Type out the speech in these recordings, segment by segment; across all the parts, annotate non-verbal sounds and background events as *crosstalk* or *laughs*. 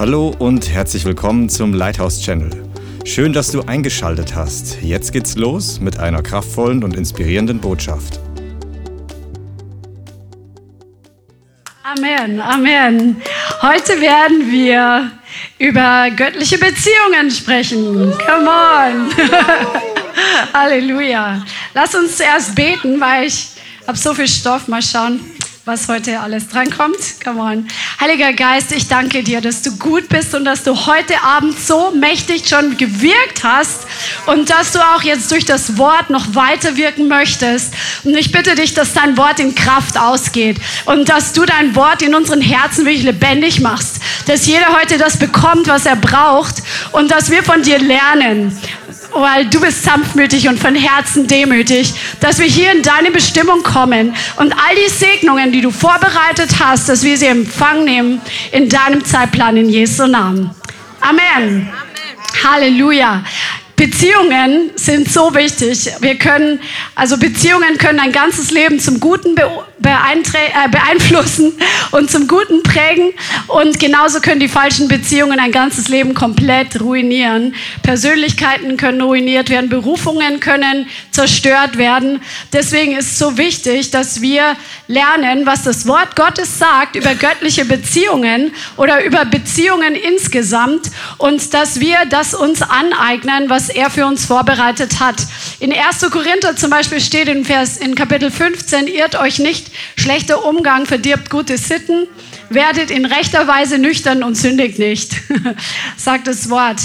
Hallo und herzlich willkommen zum Lighthouse Channel. Schön, dass du eingeschaltet hast. Jetzt geht's los mit einer kraftvollen und inspirierenden Botschaft. Amen, Amen. Heute werden wir über göttliche Beziehungen sprechen. Come on. *laughs* Halleluja. Lass uns zuerst beten, weil ich habe so viel Stoff. Mal schauen was heute alles drankommt. Come on. Heiliger Geist, ich danke dir, dass du gut bist und dass du heute Abend so mächtig schon gewirkt hast und dass du auch jetzt durch das Wort noch weiter wirken möchtest. Und ich bitte dich, dass dein Wort in Kraft ausgeht und dass du dein Wort in unseren Herzen wirklich lebendig machst. Dass jeder heute das bekommt, was er braucht und dass wir von dir lernen weil du bist sanftmütig und von Herzen demütig, dass wir hier in deine Bestimmung kommen und all die Segnungen, die du vorbereitet hast, dass wir sie empfangen nehmen in deinem Zeitplan in Jesu Namen. Amen. Amen. Halleluja. Beziehungen sind so wichtig. Wir können, also Beziehungen können ein ganzes Leben zum Guten äh, beeinflussen und zum Guten prägen. Und genauso können die falschen Beziehungen ein ganzes Leben komplett ruinieren. Persönlichkeiten können ruiniert werden, Berufungen können zerstört werden. Deswegen ist es so wichtig, dass wir lernen, was das Wort Gottes sagt über göttliche Beziehungen oder über Beziehungen insgesamt und dass wir das uns aneignen, was er für uns vorbereitet hat. In 1. Korinther zum Beispiel steht in, Vers, in Kapitel 15, irrt euch nicht, schlechter Umgang verdirbt gute Sitten, werdet in rechter Weise nüchtern und sündigt nicht, *laughs* sagt das Wort.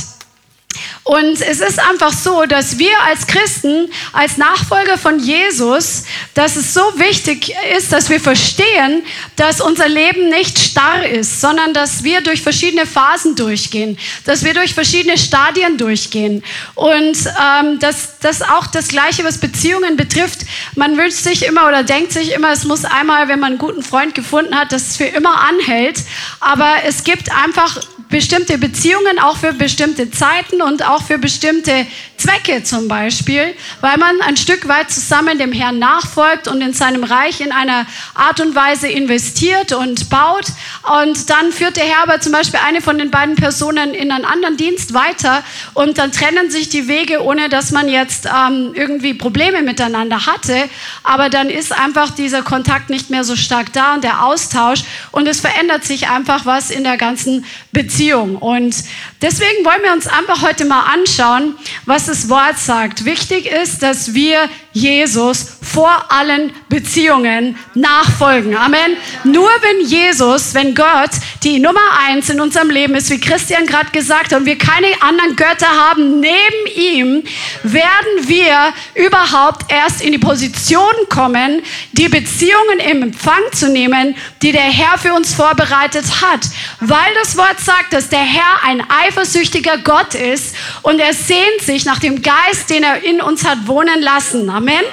Und es ist einfach so, dass wir als Christen, als Nachfolger von Jesus, dass es so wichtig ist, dass wir verstehen, dass unser Leben nicht starr ist, sondern dass wir durch verschiedene Phasen durchgehen, dass wir durch verschiedene Stadien durchgehen. Und ähm, dass das auch das Gleiche, was Beziehungen betrifft. Man wünscht sich immer oder denkt sich immer, es muss einmal, wenn man einen guten Freund gefunden hat, dass es für immer anhält. Aber es gibt einfach bestimmte Beziehungen auch für bestimmte Zeiten und auch für bestimmte Zwecke zum Beispiel, weil man ein Stück weit zusammen dem Herrn nachfolgt und in seinem Reich in einer Art und Weise investiert und baut. Und dann führt der Herr aber zum Beispiel eine von den beiden Personen in einen anderen Dienst weiter und dann trennen sich die Wege, ohne dass man jetzt ähm, irgendwie Probleme miteinander hatte. Aber dann ist einfach dieser Kontakt nicht mehr so stark da und der Austausch und es verändert sich einfach was in der ganzen Beziehung. Und deswegen wollen wir uns einfach heute mal anschauen, was das Wort sagt. Wichtig ist, dass wir Jesus vor allen Beziehungen nachfolgen. Amen. Nur wenn Jesus, wenn Gott die Nummer eins in unserem Leben ist, wie Christian gerade gesagt hat, und wir keine anderen Götter haben neben ihm, werden wir überhaupt erst in die Position kommen, die Beziehungen im Empfang zu nehmen, die der Herr für uns vorbereitet hat. Weil das Wort sagt, dass der Herr ein eifersüchtiger Gott ist und er sehnt sich nach dem Geist, den er in uns hat wohnen lassen. Amen.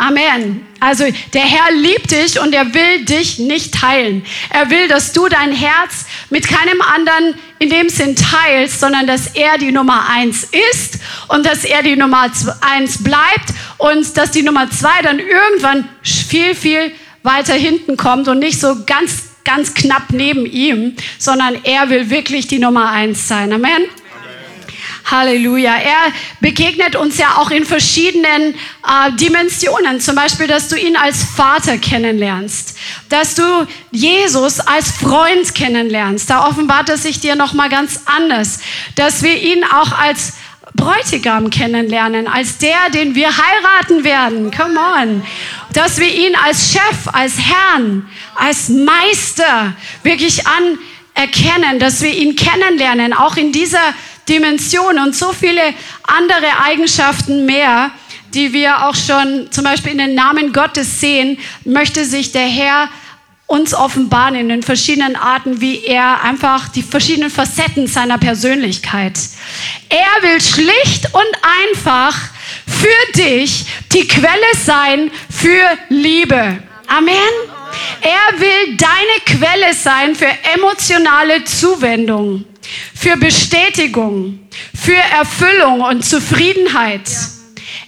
Amen. Also der Herr liebt dich und er will dich nicht teilen. Er will, dass du dein Herz mit keinem anderen in dem Sinn teilst, sondern dass er die Nummer eins ist und dass er die Nummer eins bleibt und dass die Nummer zwei dann irgendwann viel, viel weiter hinten kommt und nicht so ganz, ganz knapp neben ihm, sondern er will wirklich die Nummer eins sein. Amen. Halleluja. Er begegnet uns ja auch in verschiedenen äh, Dimensionen. Zum Beispiel, dass du ihn als Vater kennenlernst, dass du Jesus als Freund kennenlernst. Da offenbart er sich dir noch mal ganz anders, dass wir ihn auch als Bräutigam kennenlernen, als der, den wir heiraten werden. Come on. Dass wir ihn als Chef, als Herrn, als Meister wirklich anerkennen, dass wir ihn kennenlernen, auch in dieser Dimension und so viele andere Eigenschaften mehr, die wir auch schon zum Beispiel in den Namen Gottes sehen, möchte sich der Herr uns offenbaren in den verschiedenen Arten, wie er einfach die verschiedenen Facetten seiner Persönlichkeit. Er will schlicht und einfach für dich die Quelle sein für Liebe. Amen. Er will deine Quelle sein für emotionale Zuwendung für Bestätigung, für Erfüllung und Zufriedenheit.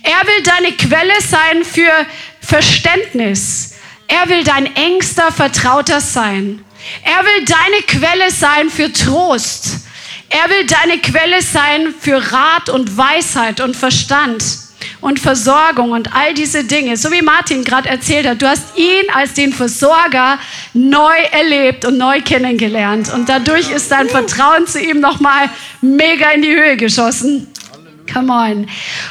Er will deine Quelle sein für Verständnis. Er will dein engster Vertrauter sein. Er will deine Quelle sein für Trost. Er will deine Quelle sein für Rat und Weisheit und Verstand und Versorgung und all diese Dinge. So wie Martin gerade erzählt hat, du hast ihn als den Versorger neu erlebt und neu kennengelernt. Und dadurch ist dein Vertrauen zu ihm nochmal mega in die Höhe geschossen. Come on.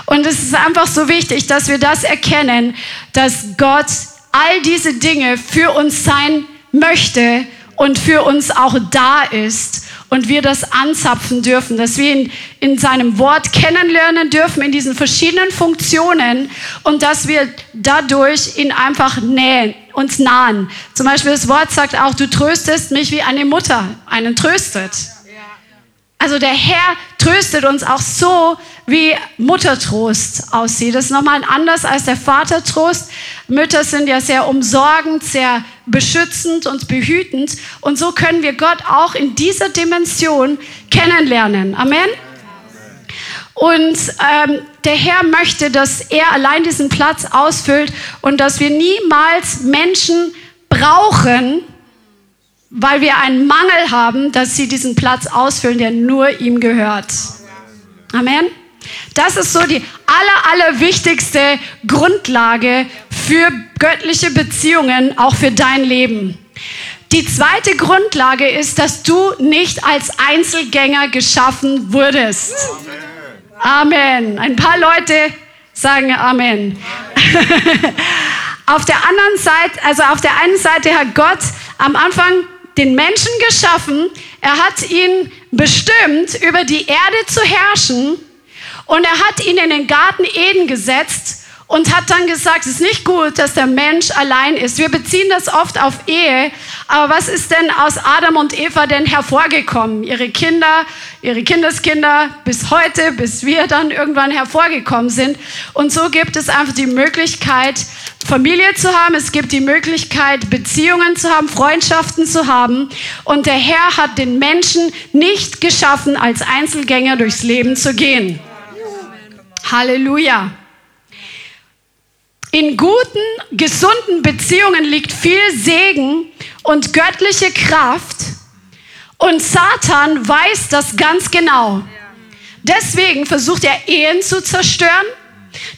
Und es ist einfach so wichtig, dass wir das erkennen, dass Gott all diese Dinge für uns sein möchte und für uns auch da ist und wir das anzapfen dürfen, dass wir ihn in seinem Wort kennenlernen dürfen, in diesen verschiedenen Funktionen und dass wir dadurch ihn einfach nähen, uns nahen. Zum Beispiel das Wort sagt auch, du tröstest mich wie eine Mutter einen tröstet. Also der Herr tröstet uns auch so, wie Muttertrost aussieht. Das ist nochmal anders als der Vatertrost. Mütter sind ja sehr umsorgend, sehr beschützend und behütend. Und so können wir Gott auch in dieser Dimension kennenlernen. Amen. Und ähm, der Herr möchte, dass er allein diesen Platz ausfüllt und dass wir niemals Menschen brauchen, weil wir einen Mangel haben, dass sie diesen Platz ausfüllen, der nur ihm gehört. Amen. Das ist so die aller, aller wichtigste Grundlage für göttliche Beziehungen, auch für dein Leben. Die zweite Grundlage ist, dass du nicht als Einzelgänger geschaffen wurdest. Amen. Ein paar Leute sagen Amen. *laughs* auf der anderen Seite, also auf der einen Seite hat Gott am Anfang den Menschen geschaffen. Er hat ihn bestimmt, über die Erde zu herrschen. Und er hat ihn in den Garten Eden gesetzt und hat dann gesagt, es ist nicht gut, dass der Mensch allein ist. Wir beziehen das oft auf Ehe, aber was ist denn aus Adam und Eva denn hervorgekommen? Ihre Kinder, ihre Kindeskinder, bis heute, bis wir dann irgendwann hervorgekommen sind. Und so gibt es einfach die Möglichkeit, Familie zu haben, es gibt die Möglichkeit, Beziehungen zu haben, Freundschaften zu haben. Und der Herr hat den Menschen nicht geschaffen, als Einzelgänger durchs Leben zu gehen. Halleluja. In guten, gesunden Beziehungen liegt viel Segen und göttliche Kraft. Und Satan weiß das ganz genau. Deswegen versucht er Ehen zu zerstören.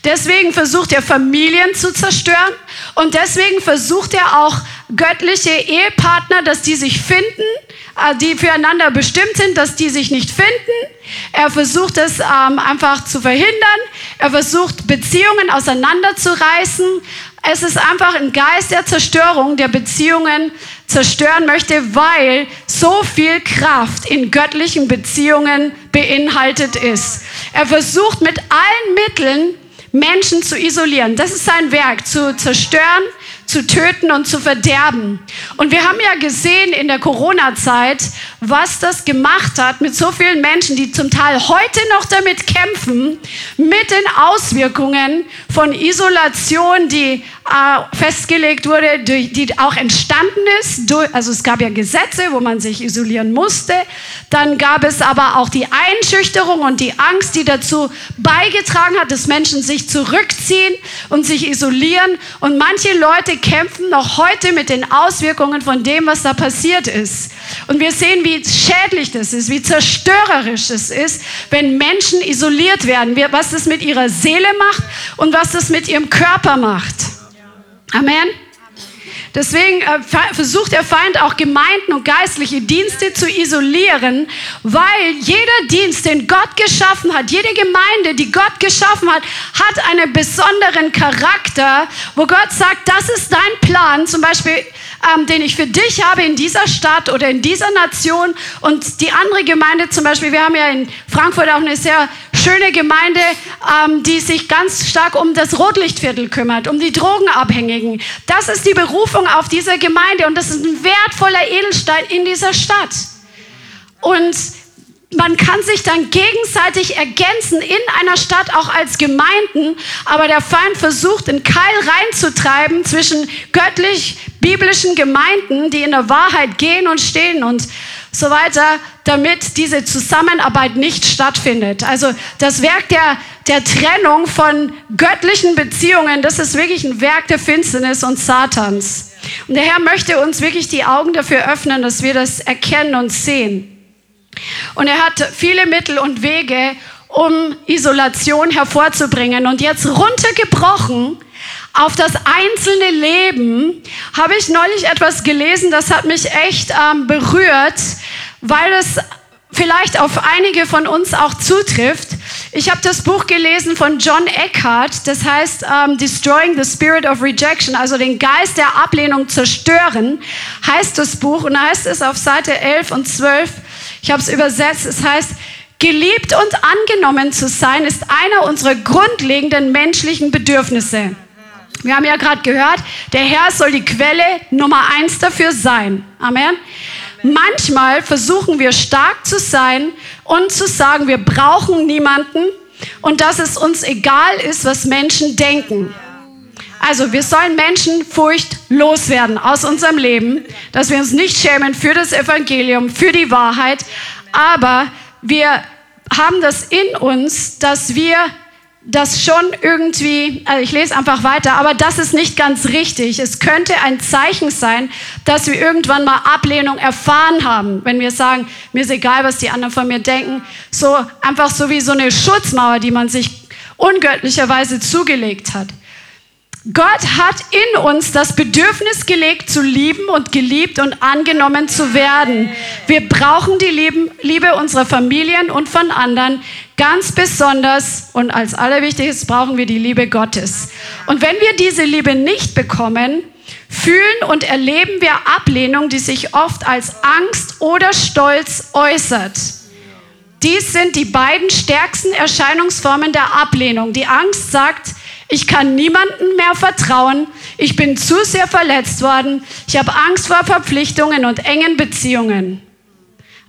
Deswegen versucht er Familien zu zerstören. Und deswegen versucht er auch göttliche Ehepartner, dass die sich finden, äh, die füreinander bestimmt sind, dass die sich nicht finden. Er versucht es ähm, einfach zu verhindern. Er versucht Beziehungen auseinanderzureißen. Es ist einfach ein Geist der Zerstörung, der Beziehungen zerstören möchte, weil so viel Kraft in göttlichen Beziehungen beinhaltet ist. Er versucht mit allen Mitteln Menschen zu isolieren. Das ist sein Werk, zu zerstören, zu töten und zu verderben. Und wir haben ja gesehen in der Corona-Zeit, was das gemacht hat mit so vielen Menschen, die zum Teil heute noch damit kämpfen, mit den Auswirkungen von Isolation, die äh, festgelegt wurde, die, die auch entstanden ist. Also es gab ja Gesetze, wo man sich isolieren musste. Dann gab es aber auch die Einschüchterung und die Angst, die dazu beigetragen hat, dass Menschen sich zurückziehen und sich isolieren. Und manche Leute kämpfen noch heute mit den Auswirkungen von dem, was da passiert ist. Und wir sehen, wie schädlich das ist, wie zerstörerisch es ist, wenn Menschen isoliert werden, was das mit ihrer Seele macht und was das mit ihrem Körper macht. Amen. Deswegen äh, versucht der Feind auch Gemeinden und geistliche Dienste zu isolieren, weil jeder Dienst, den Gott geschaffen hat, jede Gemeinde, die Gott geschaffen hat, hat einen besonderen Charakter, wo Gott sagt, das ist dein Plan, zum Beispiel, ähm, den ich für dich habe in dieser Stadt oder in dieser Nation und die andere Gemeinde zum Beispiel, wir haben ja in Frankfurt auch eine sehr schöne Gemeinde, ähm, die sich ganz stark um das Rotlichtviertel kümmert, um die Drogenabhängigen. Das ist die Berufung auf dieser Gemeinde und das ist ein wertvoller Edelstein in dieser Stadt. Und man kann sich dann gegenseitig ergänzen in einer Stadt, auch als Gemeinden, aber der Feind versucht, einen Keil reinzutreiben zwischen göttlich-biblischen Gemeinden, die in der Wahrheit gehen und stehen und so weiter, damit diese Zusammenarbeit nicht stattfindet. Also das Werk der, der Trennung von göttlichen Beziehungen, das ist wirklich ein Werk der Finsternis und Satans. Und der Herr möchte uns wirklich die Augen dafür öffnen, dass wir das erkennen und sehen. Und er hat viele Mittel und Wege, um Isolation hervorzubringen. Und jetzt runtergebrochen auf das einzelne Leben habe ich neulich etwas gelesen, das hat mich echt ähm, berührt, weil es vielleicht auf einige von uns auch zutrifft. Ich habe das Buch gelesen von John Eckhart, das heißt ähm, Destroying the Spirit of Rejection, also den Geist der Ablehnung zerstören, heißt das Buch. Und da heißt es auf Seite 11 und 12, ich habe es übersetzt, es heißt, geliebt und angenommen zu sein ist einer unserer grundlegenden menschlichen Bedürfnisse. Wir haben ja gerade gehört, der Herr soll die Quelle Nummer eins dafür sein. Amen. Manchmal versuchen wir stark zu sein und zu sagen, wir brauchen niemanden und dass es uns egal ist, was Menschen denken. Also wir sollen Menschenfurcht loswerden aus unserem Leben, dass wir uns nicht schämen für das Evangelium, für die Wahrheit, aber wir haben das in uns, dass wir das schon irgendwie, also ich lese einfach weiter, aber das ist nicht ganz richtig. Es könnte ein Zeichen sein, dass wir irgendwann mal Ablehnung erfahren haben, wenn wir sagen, mir ist egal, was die anderen von mir denken. So einfach so wie so eine Schutzmauer, die man sich ungöttlicherweise zugelegt hat. Gott hat in uns das Bedürfnis gelegt, zu lieben und geliebt und angenommen zu werden. Wir brauchen die Liebe unserer Familien und von anderen. Ganz besonders und als allerwichtigstes brauchen wir die Liebe Gottes. Und wenn wir diese Liebe nicht bekommen, fühlen und erleben wir Ablehnung, die sich oft als Angst oder Stolz äußert. Dies sind die beiden stärksten Erscheinungsformen der Ablehnung. Die Angst sagt, ich kann niemandem mehr vertrauen. Ich bin zu sehr verletzt worden. Ich habe Angst vor Verpflichtungen und engen Beziehungen.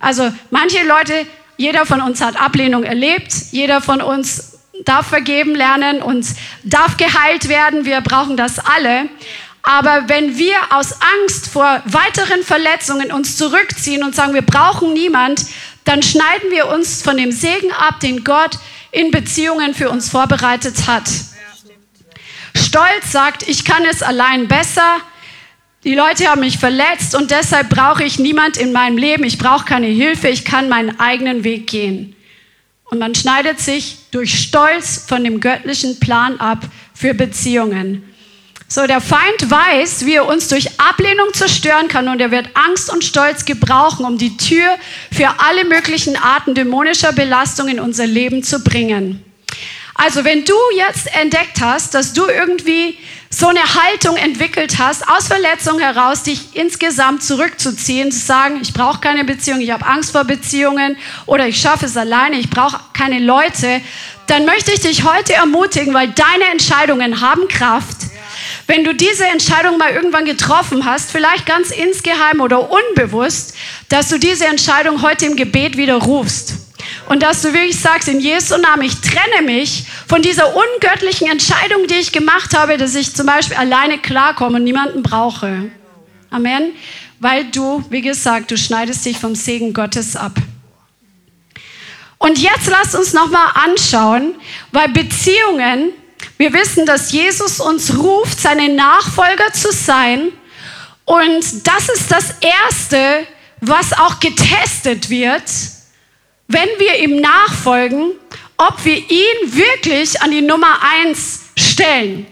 Also manche Leute, jeder von uns hat Ablehnung erlebt. Jeder von uns darf vergeben lernen und darf geheilt werden. Wir brauchen das alle. Aber wenn wir aus Angst vor weiteren Verletzungen uns zurückziehen und sagen, wir brauchen niemand, dann schneiden wir uns von dem Segen ab, den Gott in Beziehungen für uns vorbereitet hat. Stolz sagt, ich kann es allein besser. Die Leute haben mich verletzt und deshalb brauche ich niemand in meinem Leben. Ich brauche keine Hilfe. Ich kann meinen eigenen Weg gehen. Und man schneidet sich durch Stolz von dem göttlichen Plan ab für Beziehungen. So, der Feind weiß, wie er uns durch Ablehnung zerstören kann und er wird Angst und Stolz gebrauchen, um die Tür für alle möglichen Arten dämonischer Belastung in unser Leben zu bringen. Also wenn du jetzt entdeckt hast, dass du irgendwie so eine Haltung entwickelt hast, aus Verletzung heraus, dich insgesamt zurückzuziehen, zu sagen, ich brauche keine Beziehung, ich habe Angst vor Beziehungen oder ich schaffe es alleine, ich brauche keine Leute, dann möchte ich dich heute ermutigen, weil deine Entscheidungen haben Kraft. Wenn du diese Entscheidung mal irgendwann getroffen hast, vielleicht ganz insgeheim oder unbewusst, dass du diese Entscheidung heute im Gebet wieder rufst. Und dass du wirklich sagst, in Jesu Namen, ich trenne mich von dieser ungöttlichen Entscheidung, die ich gemacht habe, dass ich zum Beispiel alleine klarkomme und niemanden brauche. Amen. Weil du, wie gesagt, du schneidest dich vom Segen Gottes ab. Und jetzt lasst uns nochmal anschauen, weil Beziehungen, wir wissen, dass Jesus uns ruft, seine Nachfolger zu sein. Und das ist das Erste, was auch getestet wird wenn wir ihm nachfolgen, ob wir ihn wirklich an die Nummer eins stellen.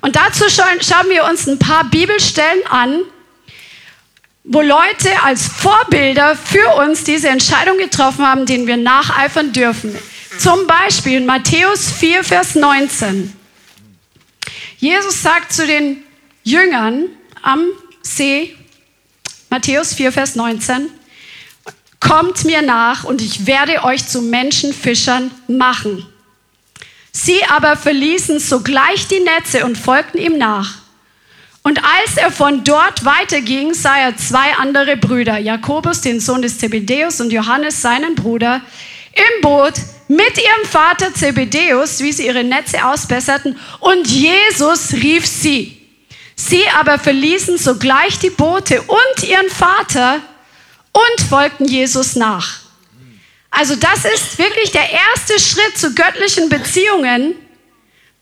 Und dazu schauen wir uns ein paar Bibelstellen an, wo Leute als Vorbilder für uns diese Entscheidung getroffen haben, denen wir nacheifern dürfen. Zum Beispiel in Matthäus 4, Vers 19. Jesus sagt zu den Jüngern am See, Matthäus 4, Vers 19, Kommt mir nach und ich werde euch zu Menschenfischern machen. Sie aber verließen sogleich die Netze und folgten ihm nach. Und als er von dort weiterging, sah er zwei andere Brüder, Jakobus, den Sohn des Zebedäus, und Johannes, seinen Bruder, im Boot mit ihrem Vater Zebedäus, wie sie ihre Netze ausbesserten, und Jesus rief sie. Sie aber verließen sogleich die Boote und ihren Vater und folgten Jesus nach. Also das ist wirklich der erste Schritt zu göttlichen Beziehungen,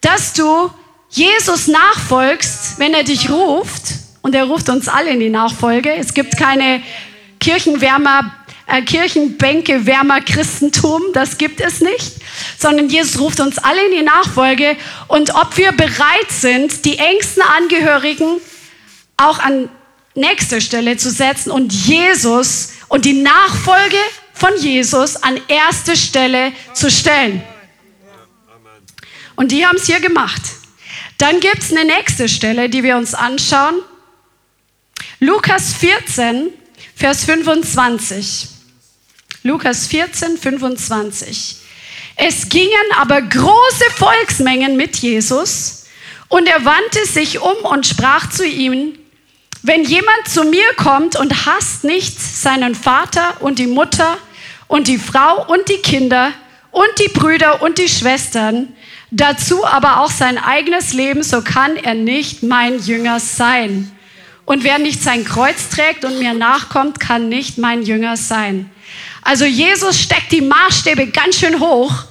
dass du Jesus nachfolgst, wenn er dich ruft und er ruft uns alle in die Nachfolge. Es gibt keine Kirchenwärmer, äh, Kirchenbänke, Wärmer Christentum, das gibt es nicht, sondern Jesus ruft uns alle in die Nachfolge und ob wir bereit sind, die engsten Angehörigen auch an nächster Stelle zu setzen und Jesus und die Nachfolge von Jesus an erste Stelle zu stellen. Und die haben es hier gemacht. Dann gibt es eine nächste Stelle, die wir uns anschauen. Lukas 14, Vers 25. Lukas 14, 25. Es gingen aber große Volksmengen mit Jesus und er wandte sich um und sprach zu ihnen, wenn jemand zu mir kommt und hasst nicht seinen Vater und die Mutter und die Frau und die Kinder und die Brüder und die Schwestern, dazu aber auch sein eigenes Leben, so kann er nicht mein Jünger sein. Und wer nicht sein Kreuz trägt und mir nachkommt, kann nicht mein Jünger sein. Also Jesus steckt die Maßstäbe ganz schön hoch,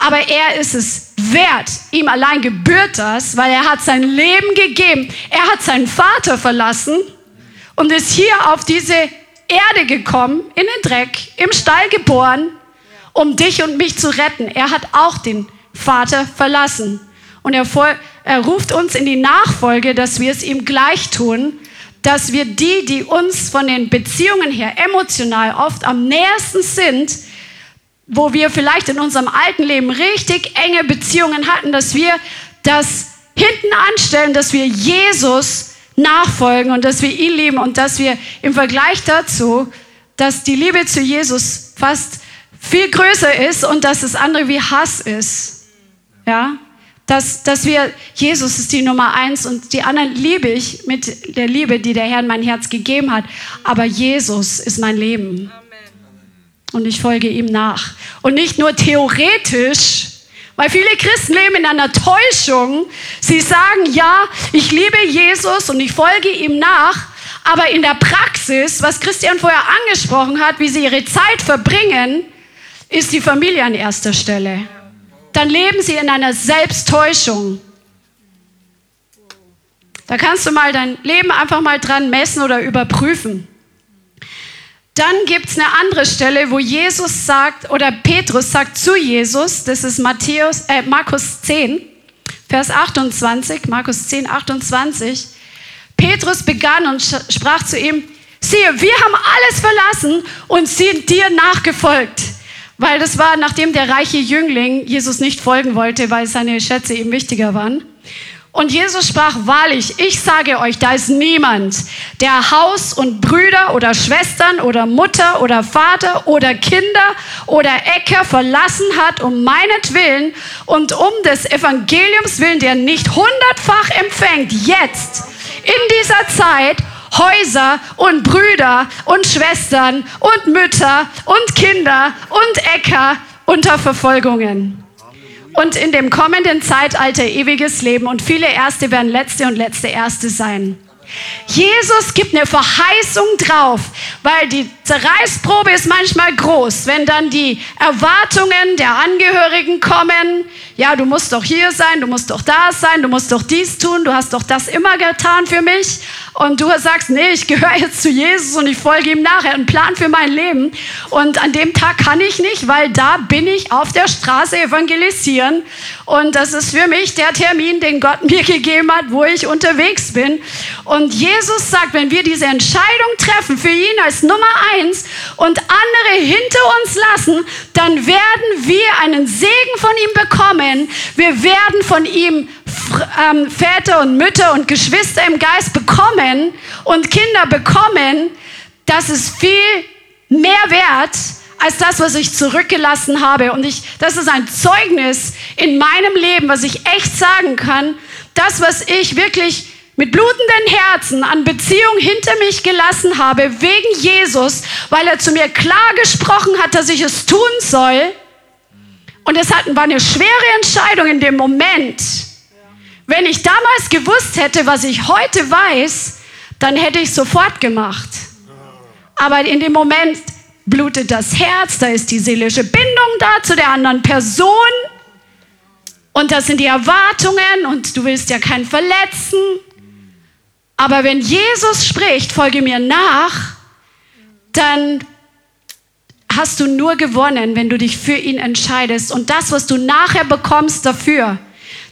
aber er ist es wert. Ihm allein gebührt das, weil er hat sein Leben gegeben. Er hat seinen Vater verlassen und ist hier auf diese Erde gekommen, in den Dreck, im Stall geboren, um dich und mich zu retten. Er hat auch den Vater verlassen. Und er, er ruft uns in die Nachfolge, dass wir es ihm gleich tun, dass wir die, die uns von den Beziehungen her emotional oft am nähersten sind, wo wir vielleicht in unserem alten Leben richtig enge Beziehungen hatten, dass wir das hinten anstellen, dass wir Jesus nachfolgen und dass wir ihn lieben und dass wir im Vergleich dazu, dass die Liebe zu Jesus fast viel größer ist und dass das andere wie Hass ist. Ja? Dass, dass wir, Jesus ist die Nummer eins und die anderen liebe ich mit der Liebe, die der Herr in mein Herz gegeben hat. Aber Jesus ist mein Leben. Und ich folge ihm nach. Und nicht nur theoretisch, weil viele Christen leben in einer Täuschung. Sie sagen, ja, ich liebe Jesus und ich folge ihm nach. Aber in der Praxis, was Christian vorher angesprochen hat, wie sie ihre Zeit verbringen, ist die Familie an erster Stelle dann leben sie in einer Selbsttäuschung. Da kannst du mal dein Leben einfach mal dran messen oder überprüfen. Dann gibt es eine andere Stelle, wo Jesus sagt, oder Petrus sagt zu Jesus, das ist Matthäus, äh, Markus 10, Vers 28, Markus 10, 28. Petrus begann und sprach zu ihm, siehe, wir haben alles verlassen und sind dir nachgefolgt. Weil das war, nachdem der reiche Jüngling Jesus nicht folgen wollte, weil seine Schätze ihm wichtiger waren. Und Jesus sprach wahrlich, ich sage euch, da ist niemand, der Haus und Brüder oder Schwestern oder Mutter oder Vater oder Kinder oder Äcker verlassen hat um meinetwillen und um des Evangeliums willen, der nicht hundertfach empfängt, jetzt in dieser Zeit Häuser und Brüder und Schwestern und Mütter und Kinder und Äcker unter Verfolgungen. Und in dem kommenden Zeitalter ewiges Leben und viele Erste werden Letzte und Letzte Erste sein. Jesus gibt eine Verheißung drauf, weil die Zerreißprobe ist manchmal groß, wenn dann die Erwartungen der Angehörigen kommen. Ja, du musst doch hier sein, du musst doch da sein, du musst doch dies tun, du hast doch das immer getan für mich und du sagst, nee, ich gehöre jetzt zu Jesus und ich folge ihm nachher, einen Plan für mein Leben. Und an dem Tag kann ich nicht, weil da bin ich auf der Straße evangelisieren. Und das ist für mich der Termin, den Gott mir *laughs* gegeben hat, wo ich unterwegs bin. Und Jesus sagt, wenn wir diese Entscheidung treffen für ihn als Nummer eins und andere hinter uns lassen, dann werden wir einen Segen von ihm bekommen. Wir werden von ihm ähm, Väter und Mütter und Geschwister im Geist bekommen und Kinder bekommen, das ist viel mehr wert als das, was ich zurückgelassen habe. Und ich, das ist ein Zeugnis in meinem Leben, was ich echt sagen kann. Das, was ich wirklich mit blutenden Herzen an Beziehung hinter mich gelassen habe, wegen Jesus, weil er zu mir klar gesprochen hat, dass ich es tun soll. Und es war eine schwere Entscheidung in dem Moment. Wenn ich damals gewusst hätte, was ich heute weiß, dann hätte ich sofort gemacht. Aber in dem Moment blutet das Herz, da ist die seelische Bindung da zu der anderen Person. Und das sind die Erwartungen und du willst ja keinen verletzen. Aber wenn Jesus spricht, folge mir nach, dann hast du nur gewonnen, wenn du dich für ihn entscheidest. Und das, was du nachher bekommst dafür,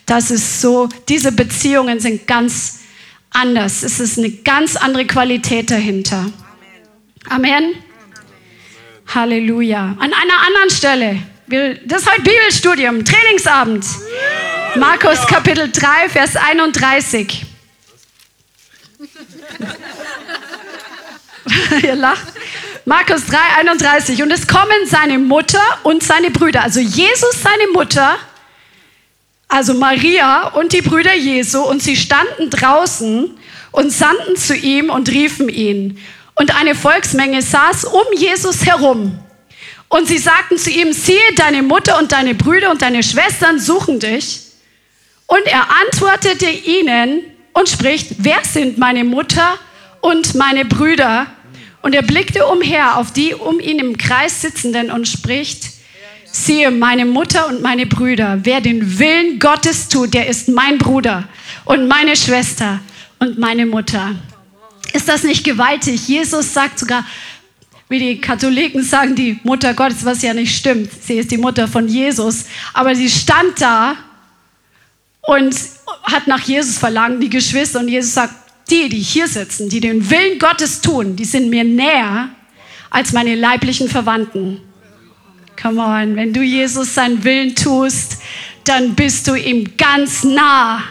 das ist so, diese Beziehungen sind ganz anders. Es ist eine ganz andere Qualität dahinter. Amen. Amen. Halleluja. An einer anderen Stelle, das ist heute Bibelstudium, Trainingsabend. Markus Kapitel 3, Vers 31. *laughs* Ihr lacht. Markus 3, 31. Und es kommen seine Mutter und seine Brüder. Also Jesus, seine Mutter, also Maria und die Brüder Jesu. Und sie standen draußen und sandten zu ihm und riefen ihn. Und eine Volksmenge saß um Jesus herum. Und sie sagten zu ihm, siehe, deine Mutter und deine Brüder und deine Schwestern suchen dich. Und er antwortete ihnen und spricht, wer sind meine Mutter und meine Brüder? Und er blickte umher auf die um ihn im Kreis sitzenden und spricht, siehe, meine Mutter und meine Brüder, wer den Willen Gottes tut, der ist mein Bruder und meine Schwester und meine Mutter. Ist das nicht gewaltig? Jesus sagt sogar, wie die Katholiken sagen, die Mutter Gottes, was ja nicht stimmt. Sie ist die Mutter von Jesus. Aber sie stand da und hat nach Jesus verlangt, die Geschwister. Und Jesus sagt, die, die hier sitzen, die den Willen Gottes tun, die sind mir näher als meine leiblichen Verwandten. Come on, wenn du Jesus seinen Willen tust, dann bist du ihm ganz nah.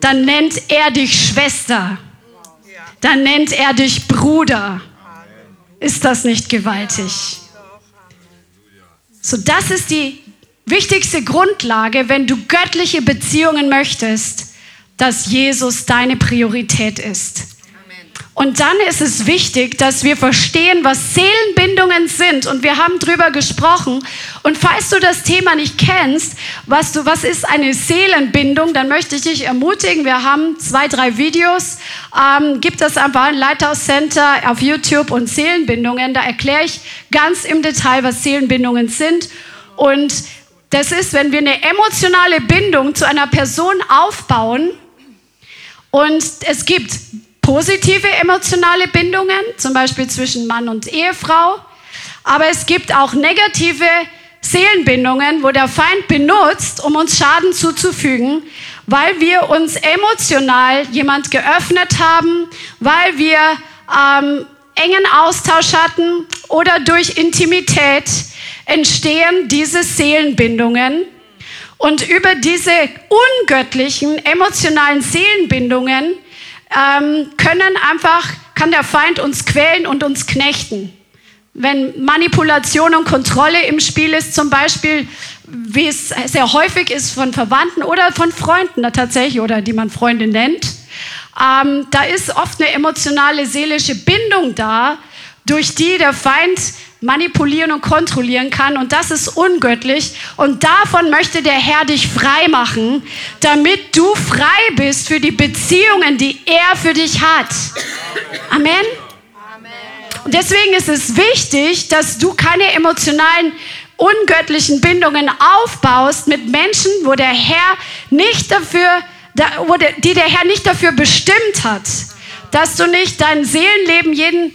Dann nennt er dich Schwester. Dann nennt er dich Bruder. Ist das nicht gewaltig? So, das ist die wichtigste Grundlage, wenn du göttliche Beziehungen möchtest dass Jesus deine Priorität ist. Und dann ist es wichtig, dass wir verstehen, was Seelenbindungen sind. Und wir haben drüber gesprochen. Und falls du das Thema nicht kennst, was, du, was ist eine Seelenbindung, dann möchte ich dich ermutigen. Wir haben zwei, drei Videos. Ähm, gibt das einfach ein Lighthouse Center auf YouTube und Seelenbindungen. Da erkläre ich ganz im Detail, was Seelenbindungen sind. Und das ist, wenn wir eine emotionale Bindung zu einer Person aufbauen, und es gibt positive emotionale Bindungen, zum Beispiel zwischen Mann und Ehefrau. Aber es gibt auch negative Seelenbindungen, wo der Feind benutzt, um uns Schaden zuzufügen, weil wir uns emotional jemand geöffnet haben, weil wir ähm, engen Austausch hatten oder durch Intimität entstehen diese Seelenbindungen. Und über diese ungöttlichen emotionalen Seelenbindungen ähm, können einfach, kann der Feind uns quälen und uns knechten. Wenn Manipulation und Kontrolle im Spiel ist, zum Beispiel, wie es sehr häufig ist von Verwandten oder von Freunden tatsächlich, oder die man Freunde nennt, ähm, da ist oft eine emotionale, seelische Bindung da, durch die der Feind manipulieren und kontrollieren kann. Und das ist ungöttlich. Und davon möchte der Herr dich frei machen, damit du frei bist für die Beziehungen, die er für dich hat. Amen. Und deswegen ist es wichtig, dass du keine emotionalen ungöttlichen Bindungen aufbaust mit Menschen, wo der Herr nicht dafür, die der Herr nicht dafür bestimmt hat, dass du nicht dein Seelenleben jeden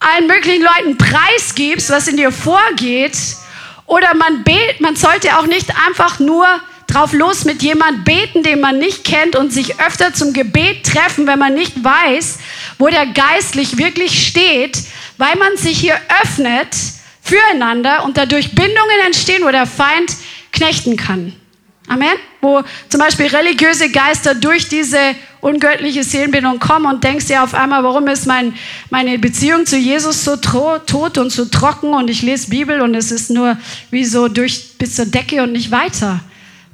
allen möglichen Leuten preisgibst, was in dir vorgeht. Oder man, bet, man sollte auch nicht einfach nur drauf los mit jemand beten, den man nicht kennt und sich öfter zum Gebet treffen, wenn man nicht weiß, wo der geistlich wirklich steht, weil man sich hier öffnet füreinander und dadurch Bindungen entstehen, wo der Feind knechten kann. Amen. Wo zum Beispiel religiöse Geister durch diese ungöttliche Seelenbindung kommen und denkst dir auf einmal, warum ist mein, meine Beziehung zu Jesus so tot und so trocken und ich lese Bibel und es ist nur wie so durch bis zur Decke und nicht weiter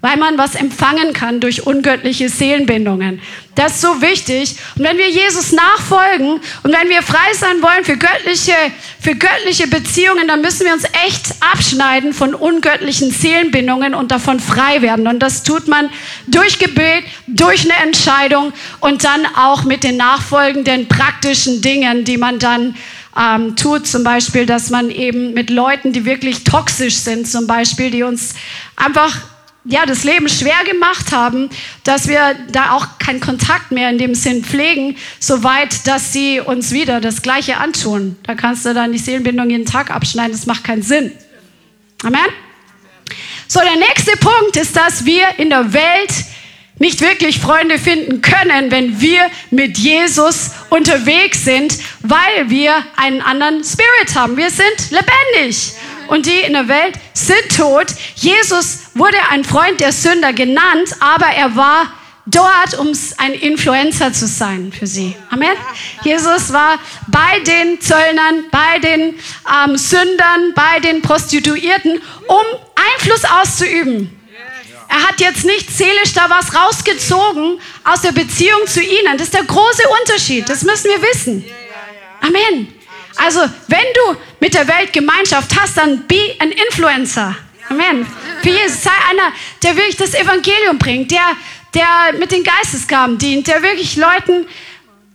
weil man was empfangen kann durch ungöttliche Seelenbindungen. Das ist so wichtig. Und wenn wir Jesus nachfolgen und wenn wir frei sein wollen für göttliche, für göttliche Beziehungen, dann müssen wir uns echt abschneiden von ungöttlichen Seelenbindungen und davon frei werden. Und das tut man durch Gebet, durch eine Entscheidung und dann auch mit den nachfolgenden praktischen Dingen, die man dann ähm, tut. Zum Beispiel, dass man eben mit Leuten, die wirklich toxisch sind, zum Beispiel, die uns einfach ja, das Leben schwer gemacht haben, dass wir da auch keinen Kontakt mehr in dem Sinn pflegen, soweit, dass sie uns wieder das Gleiche antun. Da kannst du dann die Seelenbindung jeden Tag abschneiden, das macht keinen Sinn. Amen? So, der nächste Punkt ist, dass wir in der Welt nicht wirklich Freunde finden können, wenn wir mit Jesus unterwegs sind, weil wir einen anderen Spirit haben. Wir sind lebendig und die in der Welt sind tot. Jesus wurde ein Freund der Sünder genannt, aber er war dort, um ein Influencer zu sein für sie. Amen. Jesus war bei den Zöllnern, bei den ähm, Sündern, bei den Prostituierten, um Einfluss auszuüben. Er hat jetzt nicht seelisch da was rausgezogen aus der Beziehung zu ihnen. Das ist der große Unterschied. Das müssen wir wissen. Amen. Also, wenn du mit der Welt Gemeinschaft hast, dann be ein Influencer. Amen. Für Jesus. Sei einer, der wirklich das Evangelium bringt, der, der mit den Geistesgaben dient, der wirklich Leuten,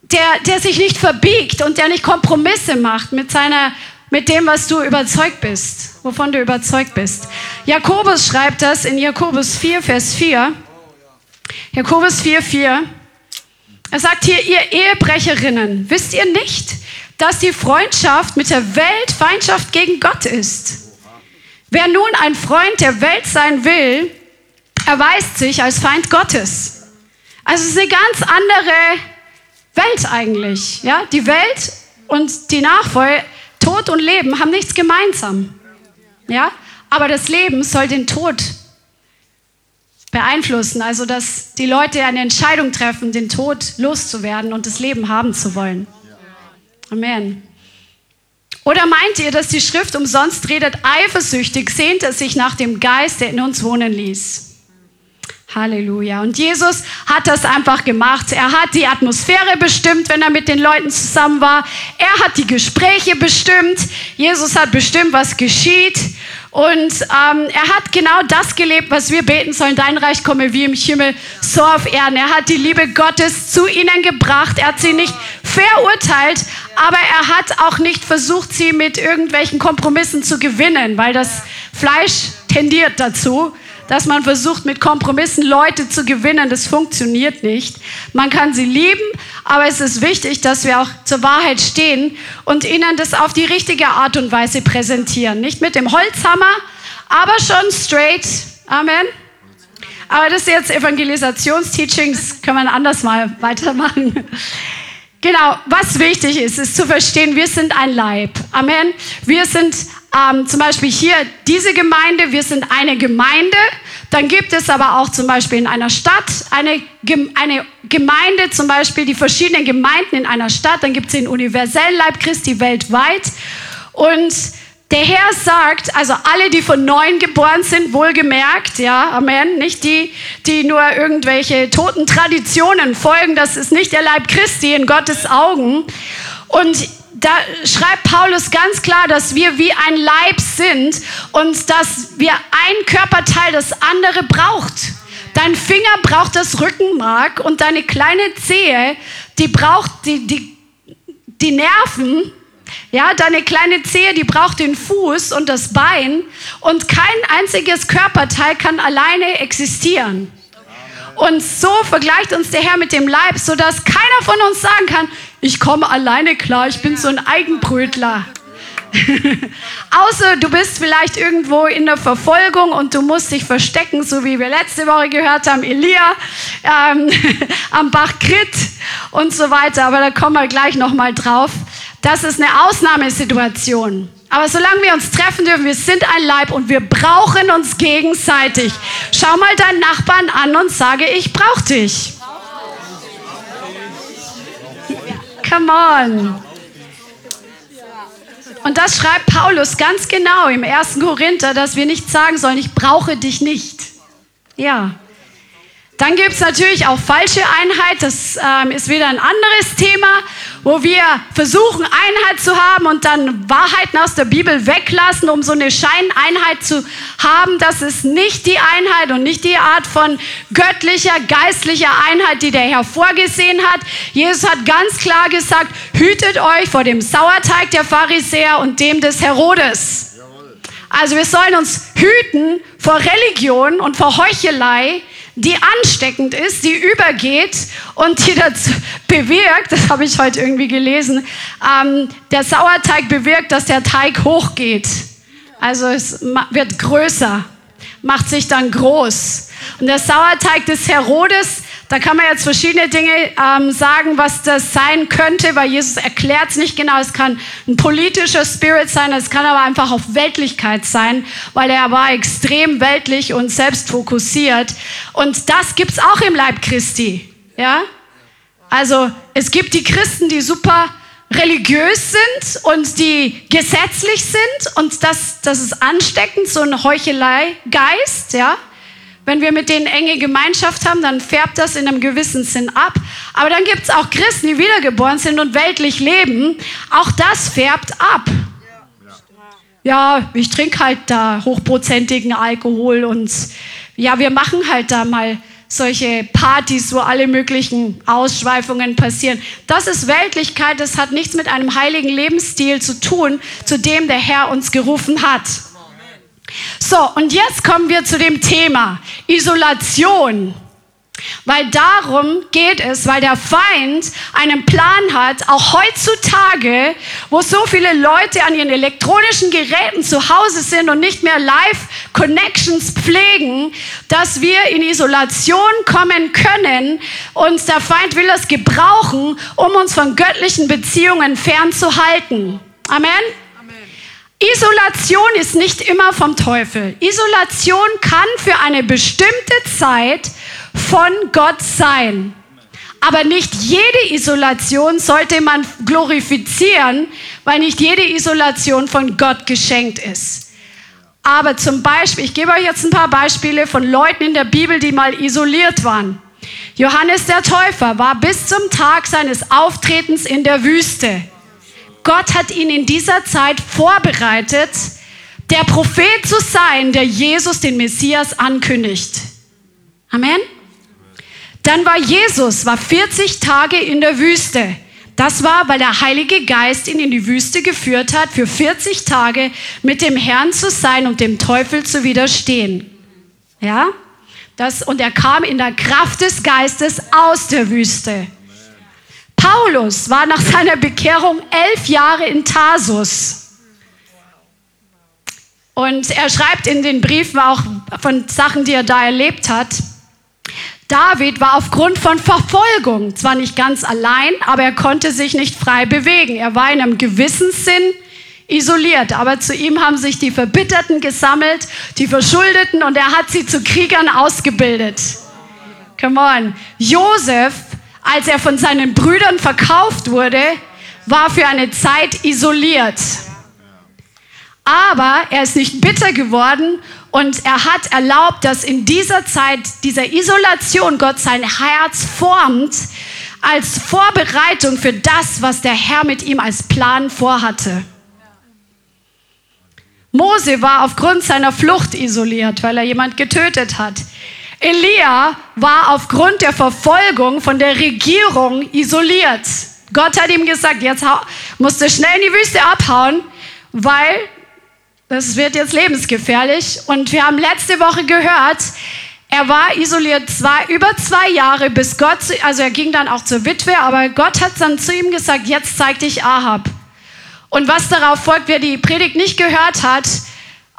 der, der sich nicht verbiegt und der nicht Kompromisse macht mit seiner mit dem, was du überzeugt bist, wovon du überzeugt bist. Jakobus schreibt das in Jakobus 4, Vers 4. Jakobus 4, 4. Er sagt hier, ihr Ehebrecherinnen, wisst ihr nicht, dass die Freundschaft mit der Welt Feindschaft gegen Gott ist? Wer nun ein Freund der Welt sein will, erweist sich als Feind Gottes. Also es ist eine ganz andere Welt eigentlich. Ja? Die Welt und die Nachfolge Tod und Leben haben nichts gemeinsam. Ja? Aber das Leben soll den Tod beeinflussen, also dass die Leute eine Entscheidung treffen, den Tod loszuwerden und das Leben haben zu wollen. Amen. Oder meint ihr, dass die Schrift umsonst redet, eifersüchtig sehnt er sich nach dem Geist, der in uns wohnen ließ? Halleluja. Und Jesus hat das einfach gemacht. Er hat die Atmosphäre bestimmt, wenn er mit den Leuten zusammen war. Er hat die Gespräche bestimmt. Jesus hat bestimmt, was geschieht. Und ähm, er hat genau das gelebt, was wir beten sollen. Dein Reich komme wie im Himmel, so auf Erden. Er hat die Liebe Gottes zu ihnen gebracht. Er hat sie nicht verurteilt, aber er hat auch nicht versucht, sie mit irgendwelchen Kompromissen zu gewinnen, weil das Fleisch tendiert dazu dass man versucht, mit Kompromissen Leute zu gewinnen. Das funktioniert nicht. Man kann sie lieben, aber es ist wichtig, dass wir auch zur Wahrheit stehen und ihnen das auf die richtige Art und Weise präsentieren. Nicht mit dem Holzhammer, aber schon straight. Amen. Aber das ist jetzt Evangelisationsteachings, können wir anders mal weitermachen. Genau, was wichtig ist, ist zu verstehen, wir sind ein Leib. Amen. Wir sind ähm, zum Beispiel hier diese Gemeinde, wir sind eine Gemeinde. Dann gibt es aber auch zum Beispiel in einer Stadt eine, eine Gemeinde, zum Beispiel die verschiedenen Gemeinden in einer Stadt. Dann gibt es den universellen Leib Christi weltweit. Und der Herr sagt, also alle, die von neuem geboren sind, wohlgemerkt, ja, Amen, nicht die, die nur irgendwelche toten Traditionen folgen, das ist nicht der Leib Christi in Gottes Augen. Und da schreibt Paulus ganz klar, dass wir wie ein Leib sind und dass wir ein Körperteil das andere braucht. Dein Finger braucht das Rückenmark und deine kleine Zehe, die braucht die, die, die Nerven. Ja, deine kleine Zehe, die braucht den Fuß und das Bein und kein einziges Körperteil kann alleine existieren. Und so vergleicht uns der Herr mit dem Leib, sodass keiner von uns sagen kann, ich komme alleine klar, ich bin so ein Eigenbrötler. *laughs* Außer du bist vielleicht irgendwo in der Verfolgung und du musst dich verstecken, so wie wir letzte Woche gehört haben, Elia ähm, *laughs* am Bach Krit und so weiter. Aber da kommen wir gleich nochmal drauf. Das ist eine Ausnahmesituation. Aber solange wir uns treffen dürfen, wir sind ein Leib und wir brauchen uns gegenseitig. Schau mal deinen Nachbarn an und sage, ich brauche dich. Come on. Und das schreibt Paulus ganz genau im 1. Korinther, dass wir nicht sagen sollen, ich brauche dich nicht. Ja. Dann gibt es natürlich auch falsche Einheit. Das ähm, ist wieder ein anderes Thema, wo wir versuchen, Einheit zu haben und dann Wahrheiten aus der Bibel weglassen, um so eine Scheineinheit zu haben. Das ist nicht die Einheit und nicht die Art von göttlicher, geistlicher Einheit, die der Herr vorgesehen hat. Jesus hat ganz klar gesagt, hütet euch vor dem Sauerteig der Pharisäer und dem des Herodes. Also wir sollen uns hüten vor Religion und vor Heuchelei, die ansteckend ist, die übergeht und die dazu bewirkt, das habe ich heute irgendwie gelesen, ähm, der Sauerteig bewirkt, dass der Teig hochgeht. Also es wird größer, macht sich dann groß. Und der Sauerteig des Herodes, da kann man jetzt verschiedene Dinge ähm, sagen, was das sein könnte, weil Jesus erklärt es nicht genau. Es kann ein politischer Spirit sein, es kann aber einfach auf Weltlichkeit sein, weil er war extrem weltlich und selbstfokussiert. Und das gibt es auch im Leib Christi. Ja? Also es gibt die Christen, die super religiös sind und die gesetzlich sind und das, das ist ansteckend, so ein Heuchelei-Geist, ja. Wenn wir mit denen enge Gemeinschaft haben, dann färbt das in einem gewissen Sinn ab. Aber dann gibt es auch Christen, die wiedergeboren sind und weltlich leben. Auch das färbt ab. Ja, ich trinke halt da hochprozentigen Alkohol und ja, wir machen halt da mal solche Partys, wo alle möglichen Ausschweifungen passieren. Das ist Weltlichkeit, das hat nichts mit einem heiligen Lebensstil zu tun, zu dem der Herr uns gerufen hat. So, und jetzt kommen wir zu dem Thema Isolation. Weil darum geht es, weil der Feind einen Plan hat, auch heutzutage, wo so viele Leute an ihren elektronischen Geräten zu Hause sind und nicht mehr Live-Connections pflegen, dass wir in Isolation kommen können und der Feind will das gebrauchen, um uns von göttlichen Beziehungen fernzuhalten. Amen. Isolation ist nicht immer vom Teufel. Isolation kann für eine bestimmte Zeit von Gott sein. Aber nicht jede Isolation sollte man glorifizieren, weil nicht jede Isolation von Gott geschenkt ist. Aber zum Beispiel, ich gebe euch jetzt ein paar Beispiele von Leuten in der Bibel, die mal isoliert waren. Johannes der Täufer war bis zum Tag seines Auftretens in der Wüste. Gott hat ihn in dieser Zeit vorbereitet, der Prophet zu sein, der Jesus, den Messias, ankündigt. Amen. Dann war Jesus, war 40 Tage in der Wüste. Das war, weil der Heilige Geist ihn in die Wüste geführt hat, für 40 Tage mit dem Herrn zu sein und dem Teufel zu widerstehen. Ja? Das, und er kam in der Kraft des Geistes aus der Wüste. Paulus war nach seiner Bekehrung elf Jahre in Tarsus. Und er schreibt in den Briefen auch von Sachen, die er da erlebt hat. David war aufgrund von Verfolgung zwar nicht ganz allein, aber er konnte sich nicht frei bewegen. Er war in einem gewissen Sinn isoliert, aber zu ihm haben sich die Verbitterten gesammelt, die Verschuldeten und er hat sie zu Kriegern ausgebildet. Come on. Josef als er von seinen Brüdern verkauft wurde, war für eine Zeit isoliert. Aber er ist nicht bitter geworden und er hat erlaubt, dass in dieser Zeit dieser Isolation Gott sein Herz formt als Vorbereitung für das, was der Herr mit ihm als Plan vorhatte. Mose war aufgrund seiner Flucht isoliert, weil er jemand getötet hat. Elia war aufgrund der Verfolgung von der Regierung isoliert. Gott hat ihm gesagt, jetzt musst du schnell in die Wüste abhauen, weil das wird jetzt lebensgefährlich. Und wir haben letzte Woche gehört, er war isoliert zwei, über zwei Jahre, bis Gott, also er ging dann auch zur Witwe, aber Gott hat dann zu ihm gesagt, jetzt zeig dich Ahab. Und was darauf folgt, wer die Predigt nicht gehört hat,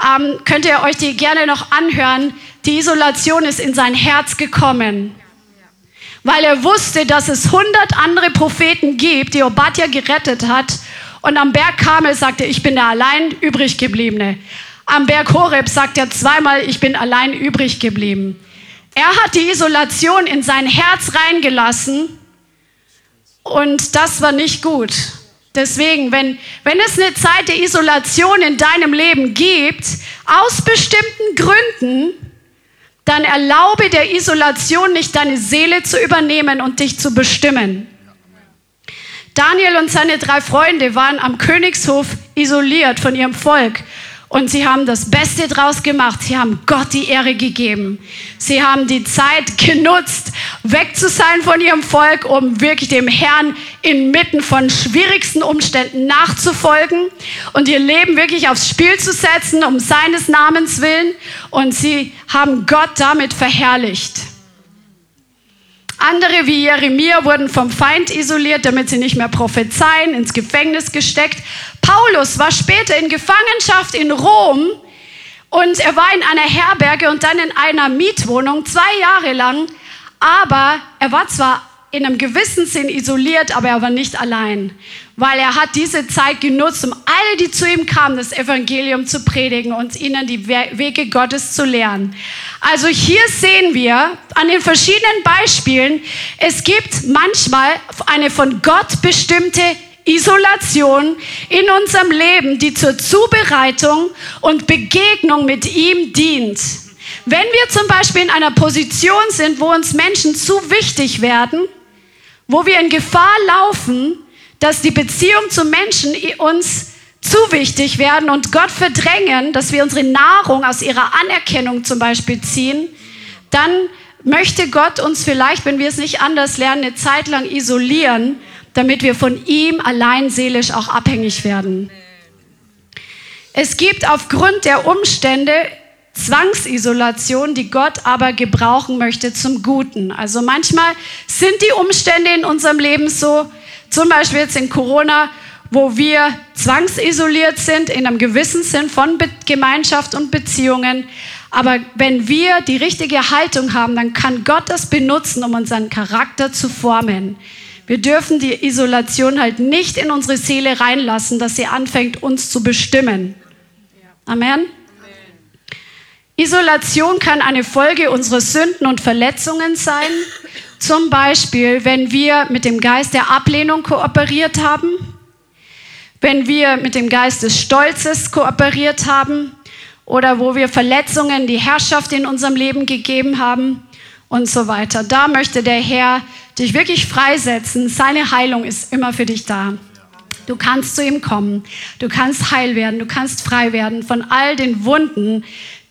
ähm, könnt ihr euch die gerne noch anhören. Die Isolation ist in sein Herz gekommen, weil er wusste, dass es hundert andere Propheten gibt, die Obadja gerettet hat. Und am Berg Kamel sagte, ich bin der allein übrig gebliebene. Am Berg Horeb sagt er zweimal, ich bin allein übrig geblieben. Er hat die Isolation in sein Herz reingelassen und das war nicht gut. Deswegen, wenn, wenn es eine Zeit der Isolation in deinem Leben gibt, aus bestimmten Gründen, dann erlaube der Isolation nicht deine Seele zu übernehmen und dich zu bestimmen. Daniel und seine drei Freunde waren am Königshof isoliert von ihrem Volk. Und sie haben das Beste draus gemacht. Sie haben Gott die Ehre gegeben. Sie haben die Zeit genutzt, weg zu sein von ihrem Volk, um wirklich dem Herrn inmitten von schwierigsten Umständen nachzufolgen und ihr Leben wirklich aufs Spiel zu setzen, um seines Namens willen. Und sie haben Gott damit verherrlicht. Andere wie Jeremia wurden vom Feind isoliert, damit sie nicht mehr prophezeien, ins Gefängnis gesteckt. Paulus war später in Gefangenschaft in Rom und er war in einer Herberge und dann in einer Mietwohnung zwei Jahre lang. Aber er war zwar in einem gewissen Sinn isoliert, aber er war nicht allein, weil er hat diese Zeit genutzt, um alle, die zu ihm kamen, das Evangelium zu predigen und ihnen die Wege Gottes zu lehren. Also hier sehen wir an den verschiedenen Beispielen, es gibt manchmal eine von Gott bestimmte Isolation in unserem Leben, die zur Zubereitung und Begegnung mit ihm dient. Wenn wir zum Beispiel in einer Position sind, wo uns Menschen zu wichtig werden, wo wir in Gefahr laufen, dass die Beziehung zu Menschen uns zu wichtig werden und Gott verdrängen, dass wir unsere Nahrung aus ihrer Anerkennung zum Beispiel ziehen, dann möchte Gott uns vielleicht, wenn wir es nicht anders lernen, eine Zeit lang isolieren, damit wir von ihm allein seelisch auch abhängig werden. Es gibt aufgrund der Umstände Zwangsisolation, die Gott aber gebrauchen möchte zum Guten. Also manchmal sind die Umstände in unserem Leben so, zum Beispiel jetzt in Corona, wo wir zwangsisoliert sind in einem gewissen Sinn von Be Gemeinschaft und Beziehungen. Aber wenn wir die richtige Haltung haben, dann kann Gott das benutzen, um unseren Charakter zu formen. Wir dürfen die Isolation halt nicht in unsere Seele reinlassen, dass sie anfängt, uns zu bestimmen. Amen. Isolation kann eine Folge unserer Sünden und Verletzungen sein. Zum Beispiel, wenn wir mit dem Geist der Ablehnung kooperiert haben wenn wir mit dem Geist des Stolzes kooperiert haben oder wo wir Verletzungen, die Herrschaft in unserem Leben gegeben haben und so weiter. Da möchte der Herr dich wirklich freisetzen. Seine Heilung ist immer für dich da. Du kannst zu ihm kommen. Du kannst heil werden. Du kannst frei werden von all den Wunden,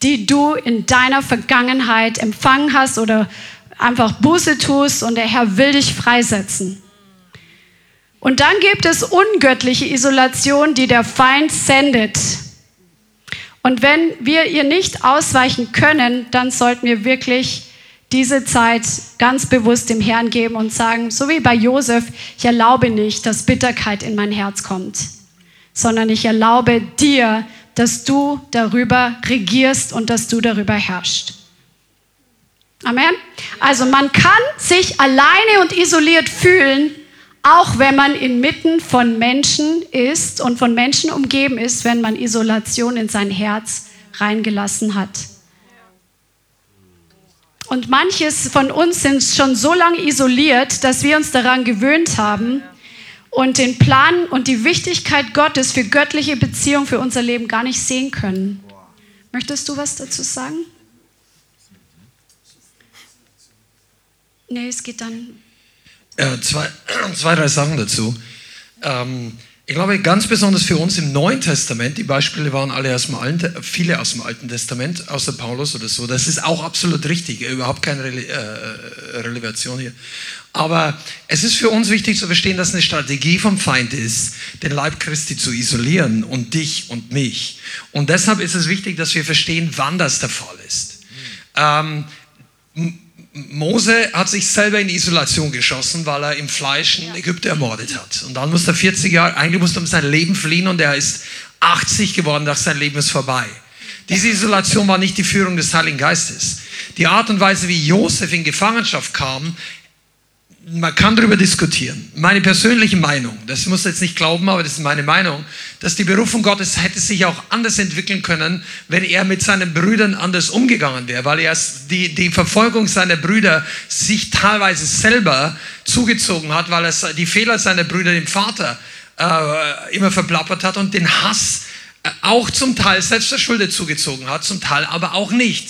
die du in deiner Vergangenheit empfangen hast oder einfach Buße tust und der Herr will dich freisetzen. Und dann gibt es ungöttliche Isolation, die der Feind sendet. Und wenn wir ihr nicht ausweichen können, dann sollten wir wirklich diese Zeit ganz bewusst dem Herrn geben und sagen, so wie bei Josef, ich erlaube nicht, dass Bitterkeit in mein Herz kommt, sondern ich erlaube dir, dass du darüber regierst und dass du darüber herrschst. Amen. Also man kann sich alleine und isoliert fühlen, auch wenn man inmitten von Menschen ist und von Menschen umgeben ist, wenn man Isolation in sein Herz reingelassen hat. Und manches von uns sind schon so lange isoliert, dass wir uns daran gewöhnt haben und den Plan und die Wichtigkeit Gottes für göttliche Beziehung für unser Leben gar nicht sehen können. Möchtest du was dazu sagen? Nee, es geht dann äh, zwei, *clears throat* zwei, drei Sachen dazu. Ähm, ich glaube, ganz besonders für uns im Neuen Testament, die Beispiele waren alle aus dem Alten, viele aus dem Alten Testament, außer Paulus oder so. Das ist auch absolut richtig, überhaupt keine Rele äh, Relevation hier. Aber es ist für uns wichtig zu verstehen, dass eine Strategie vom Feind ist, den Leib Christi zu isolieren und dich und mich. Und deshalb ist es wichtig, dass wir verstehen, wann das der Fall ist. Ähm, Mose hat sich selber in Isolation geschossen, weil er im Fleisch einen Ägypter ermordet hat. Und dann musste er 40 Jahre, eigentlich musste er um sein Leben fliehen und er ist 80 geworden, dass sein Leben ist vorbei. Diese Isolation war nicht die Führung des Heiligen Geistes. Die Art und Weise, wie Josef in Gefangenschaft kam, man kann darüber diskutieren. Meine persönliche Meinung, das muss jetzt nicht glauben, aber das ist meine Meinung, dass die Berufung Gottes hätte sich auch anders entwickeln können, wenn er mit seinen Brüdern anders umgegangen wäre, weil er die, die Verfolgung seiner Brüder sich teilweise selber zugezogen hat, weil er die Fehler seiner Brüder dem Vater äh, immer verplappert hat und den Hass äh, auch zum Teil selbst verschuldet zugezogen hat, zum Teil aber auch nicht.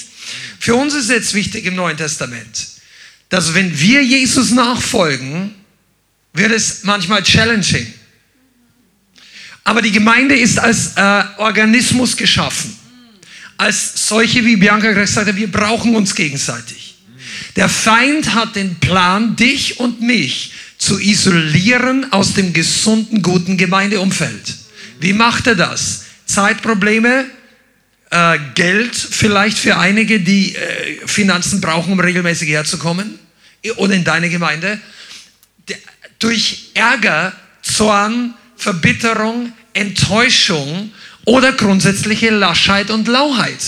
Für uns ist jetzt wichtig im Neuen Testament, dass wenn wir Jesus nachfolgen, wird es manchmal challenging. Aber die Gemeinde ist als äh, Organismus geschaffen. Als solche, wie Bianca gesagt hat, wir brauchen uns gegenseitig. Der Feind hat den Plan, dich und mich zu isolieren aus dem gesunden, guten Gemeindeumfeld. Wie macht er das? Zeitprobleme, äh, Geld vielleicht für einige, die äh, Finanzen brauchen, um regelmäßig herzukommen oder in deine Gemeinde. Durch Ärger, Zorn, Verbitterung, Enttäuschung oder grundsätzliche Laschheit und Lauheit.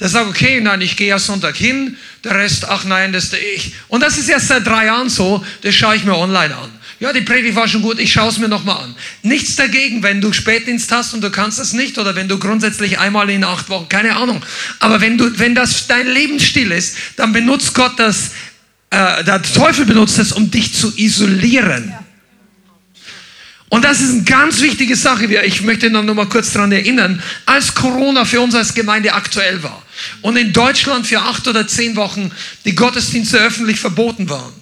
Der sagt, okay, nein, ich gehe ja Sonntag hin, der Rest, ach nein, das ich. Und das ist erst seit drei Jahren so, das schaue ich mir online an. Ja, die Predigt war schon gut, ich schaue es mir nochmal an. Nichts dagegen, wenn du Spätdienst hast und du kannst es nicht oder wenn du grundsätzlich einmal in acht Wochen, keine Ahnung. Aber wenn, du, wenn das dein Lebensstil ist, dann benutzt Gott das, äh, der Teufel benutzt es, um dich zu isolieren. Und das ist eine ganz wichtige Sache. Ich möchte noch mal kurz daran erinnern, als Corona für uns als Gemeinde aktuell war und in Deutschland für acht oder zehn Wochen die Gottesdienste öffentlich verboten waren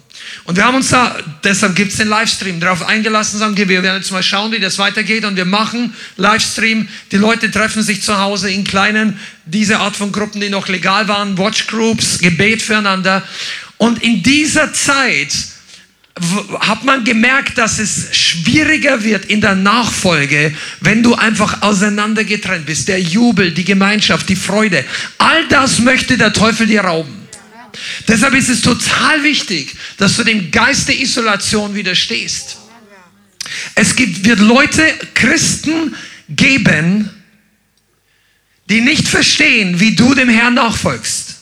und wir haben uns da, deshalb gibt es den Livestream, darauf eingelassen, sagen wir, wir werden jetzt mal schauen, wie das weitergeht und wir machen Livestream. Die Leute treffen sich zu Hause in kleinen, diese Art von Gruppen, die noch legal waren, Watchgroups, Gebet füreinander. Und in dieser Zeit hat man gemerkt, dass es schwieriger wird in der Nachfolge, wenn du einfach auseinandergetrennt bist. Der Jubel, die Gemeinschaft, die Freude, all das möchte der Teufel dir rauben. Deshalb ist es total wichtig, dass du dem Geist der Isolation widerstehst. Es gibt, wird Leute, Christen geben, die nicht verstehen, wie du dem Herrn nachfolgst.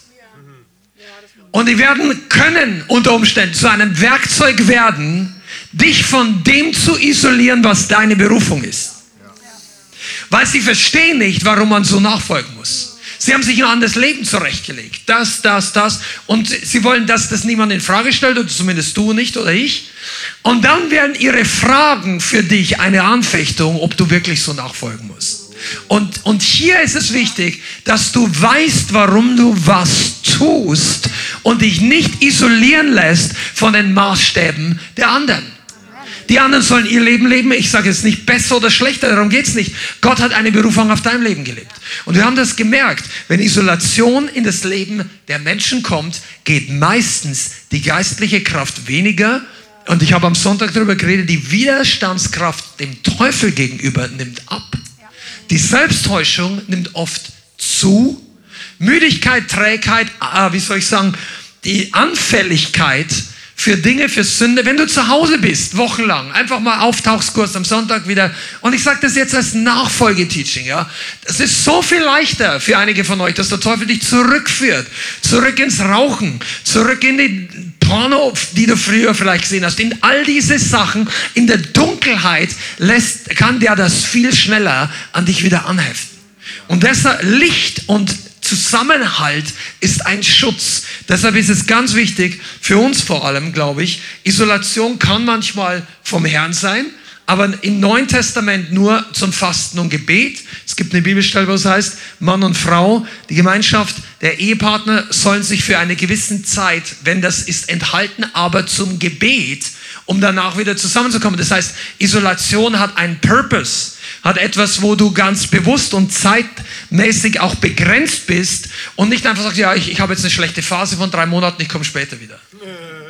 Und die werden können unter Umständen zu einem Werkzeug werden, dich von dem zu isolieren, was deine Berufung ist. Weil sie verstehen nicht, warum man so nachfolgen muss. Sie haben sich ein anderes Leben zurechtgelegt. Das, das, das. Und sie wollen, dass das niemand in Frage stellt, oder zumindest du nicht oder ich. Und dann werden ihre Fragen für dich eine Anfechtung, ob du wirklich so nachfolgen musst. Und, und hier ist es wichtig, dass du weißt, warum du was tust und dich nicht isolieren lässt von den Maßstäben der anderen. Die anderen sollen ihr Leben leben. Ich sage jetzt nicht besser oder schlechter, darum geht es nicht. Gott hat eine Berufung auf deinem Leben gelebt. Und wir haben das gemerkt. Wenn Isolation in das Leben der Menschen kommt, geht meistens die geistliche Kraft weniger. Und ich habe am Sonntag darüber geredet, die Widerstandskraft dem Teufel gegenüber nimmt ab. Die Selbsttäuschung nimmt oft zu. Müdigkeit, Trägheit, äh, wie soll ich sagen, die Anfälligkeit für Dinge, für Sünde, wenn du zu Hause bist, wochenlang, einfach mal auftauchskurs am Sonntag wieder. Und ich sage das jetzt als Nachfolgeteaching, ja. Das ist so viel leichter für einige von euch, dass der Teufel dich zurückführt. Zurück ins Rauchen, zurück in die Porno, die du früher vielleicht gesehen hast. In all diese Sachen, in der Dunkelheit lässt, kann der das viel schneller an dich wieder anheften. Und deshalb Licht und Zusammenhalt ist ein Schutz. Deshalb ist es ganz wichtig, für uns vor allem, glaube ich, Isolation kann manchmal vom Herrn sein, aber im Neuen Testament nur zum Fasten und Gebet. Es gibt eine Bibelstelle, wo es heißt, Mann und Frau, die Gemeinschaft der Ehepartner sollen sich für eine gewisse Zeit, wenn das ist enthalten, aber zum Gebet, um danach wieder zusammenzukommen. Das heißt, Isolation hat einen Purpose hat etwas, wo du ganz bewusst und zeitmäßig auch begrenzt bist und nicht einfach sagst, ja, ich, ich habe jetzt eine schlechte Phase von drei Monaten, ich komme später wieder.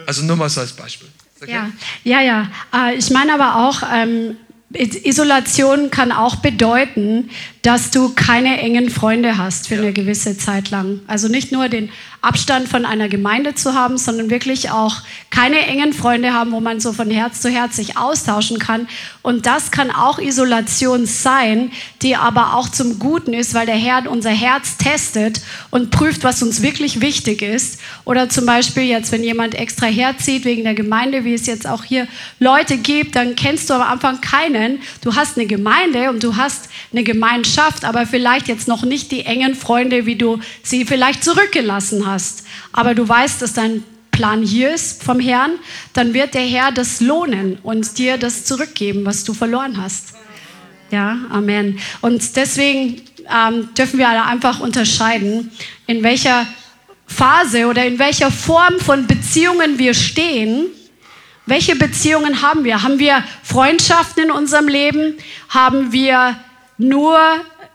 Also nur mal so als Beispiel. Okay? Ja, ja, ja. Äh, ich meine aber auch, ähm, Isolation kann auch bedeuten, dass du keine engen Freunde hast für eine gewisse Zeit lang. Also nicht nur den Abstand von einer Gemeinde zu haben, sondern wirklich auch keine engen Freunde haben, wo man so von Herz zu Herz sich austauschen kann. Und das kann auch Isolation sein, die aber auch zum Guten ist, weil der Herr unser Herz testet und prüft, was uns wirklich wichtig ist. Oder zum Beispiel jetzt, wenn jemand extra herzieht wegen der Gemeinde, wie es jetzt auch hier Leute gibt, dann kennst du am Anfang keinen. Du hast eine Gemeinde und du hast eine Gemeinschaft, aber vielleicht jetzt noch nicht die engen Freunde, wie du sie vielleicht zurückgelassen hast hast, aber du weißt, dass dein Plan hier ist vom Herrn, dann wird der Herr das lohnen und dir das zurückgeben, was du verloren hast. Ja, Amen. Und deswegen ähm, dürfen wir alle einfach unterscheiden, in welcher Phase oder in welcher Form von Beziehungen wir stehen, Welche Beziehungen haben wir? Haben wir Freundschaften in unserem Leben? Haben wir nur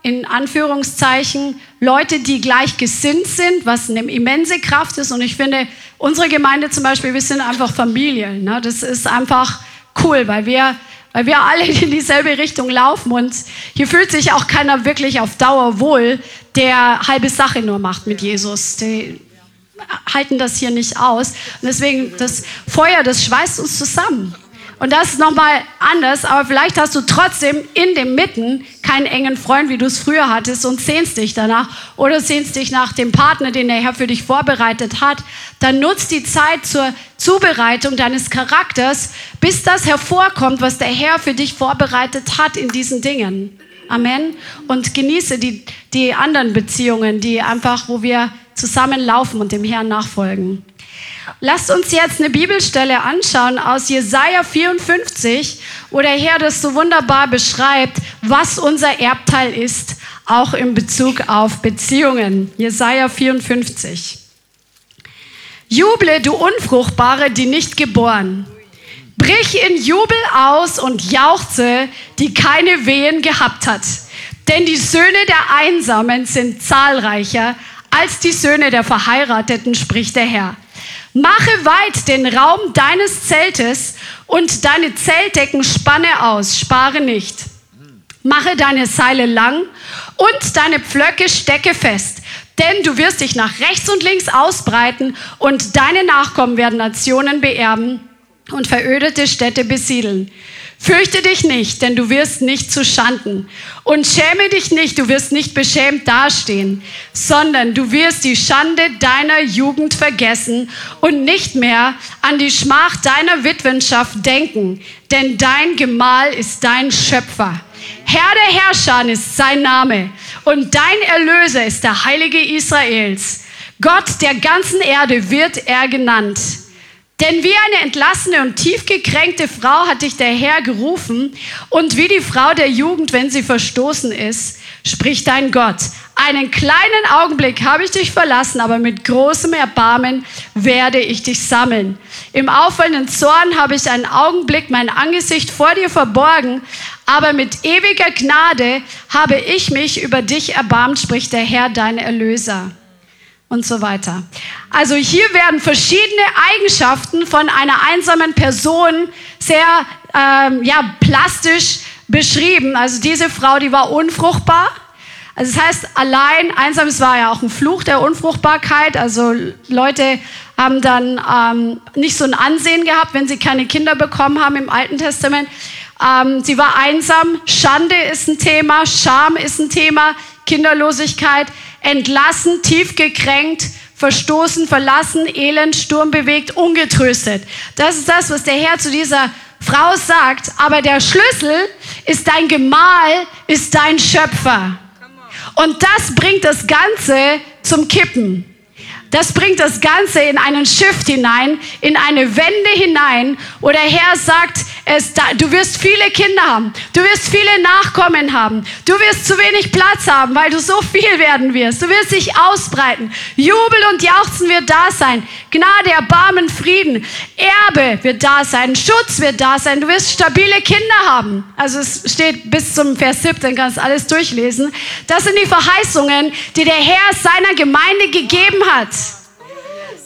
in Anführungszeichen Leute, die gleich gesinnt sind, was eine immense Kraft ist. Und ich finde, unsere Gemeinde zum Beispiel, wir sind einfach Familie. Ne? Das ist einfach cool, weil wir, weil wir alle in dieselbe Richtung laufen. Und hier fühlt sich auch keiner wirklich auf Dauer wohl, der halbe Sache nur macht mit Jesus. Die, halten das hier nicht aus. Und deswegen, das Feuer, das schweißt uns zusammen. Und das ist nochmal anders, aber vielleicht hast du trotzdem in dem Mitten keinen engen Freund, wie du es früher hattest und sehnst dich danach oder sehnst dich nach dem Partner, den der Herr für dich vorbereitet hat. Dann nutzt die Zeit zur Zubereitung deines Charakters, bis das hervorkommt, was der Herr für dich vorbereitet hat in diesen Dingen. Amen. Und genieße die, die anderen Beziehungen, die einfach, wo wir zusammenlaufen und dem Herrn nachfolgen. Lasst uns jetzt eine Bibelstelle anschauen aus Jesaja 54, wo der Herr das so wunderbar beschreibt, was unser Erbteil ist, auch in Bezug auf Beziehungen. Jesaja 54. Juble, du Unfruchtbare, die nicht geboren. Brich in Jubel aus und jauchze, die keine Wehen gehabt hat. Denn die Söhne der Einsamen sind zahlreicher als die Söhne der Verheirateten, spricht der Herr. Mache weit den Raum deines Zeltes und deine Zeltdecken spanne aus, spare nicht. Mache deine Seile lang und deine Pflöcke stecke fest, denn du wirst dich nach rechts und links ausbreiten und deine Nachkommen werden Nationen beerben und verödete Städte besiedeln. Fürchte dich nicht, denn du wirst nicht zu Schanden. Und schäme dich nicht, du wirst nicht beschämt dastehen, sondern du wirst die Schande deiner Jugend vergessen und nicht mehr an die Schmach deiner Witwenschaft denken, denn dein Gemahl ist dein Schöpfer. Herr der Herrscher ist sein Name und dein Erlöser ist der Heilige Israels. Gott der ganzen Erde wird er genannt. Denn wie eine entlassene und tief gekränkte Frau hat dich der Herr gerufen und wie die Frau der Jugend, wenn sie verstoßen ist, spricht dein Gott. Einen kleinen Augenblick habe ich dich verlassen, aber mit großem Erbarmen werde ich dich sammeln. Im auffallenden Zorn habe ich einen Augenblick mein Angesicht vor dir verborgen, aber mit ewiger Gnade habe ich mich über dich erbarmt, spricht der Herr, dein Erlöser und so weiter. Also hier werden verschiedene Eigenschaften von einer einsamen Person sehr ähm, ja, plastisch beschrieben. Also diese Frau, die war unfruchtbar. Also das heißt, allein einsam, es war ja auch ein Fluch der Unfruchtbarkeit. Also Leute haben dann ähm, nicht so ein Ansehen gehabt, wenn sie keine Kinder bekommen haben im Alten Testament. Ähm, sie war einsam, Schande ist ein Thema, Scham ist ein Thema, Kinderlosigkeit entlassen, tief gekränkt, verstoßen, verlassen, elend, sturmbewegt, ungetröstet. Das ist das, was der Herr zu dieser Frau sagt. Aber der Schlüssel ist dein Gemahl, ist dein Schöpfer. Und das bringt das Ganze zum Kippen. Das bringt das Ganze in einen Shift hinein, in eine Wende hinein, wo der Herr sagt, es, du wirst viele Kinder haben, du wirst viele Nachkommen haben, du wirst zu wenig Platz haben, weil du so viel werden wirst, du wirst dich ausbreiten, Jubel und Jauchzen wird da sein, Gnade, Erbarmen, Frieden, Erbe wird da sein, Schutz wird da sein, du wirst stabile Kinder haben. Also es steht bis zum Vers 17, kannst alles durchlesen. Das sind die Verheißungen, die der Herr seiner Gemeinde gegeben hat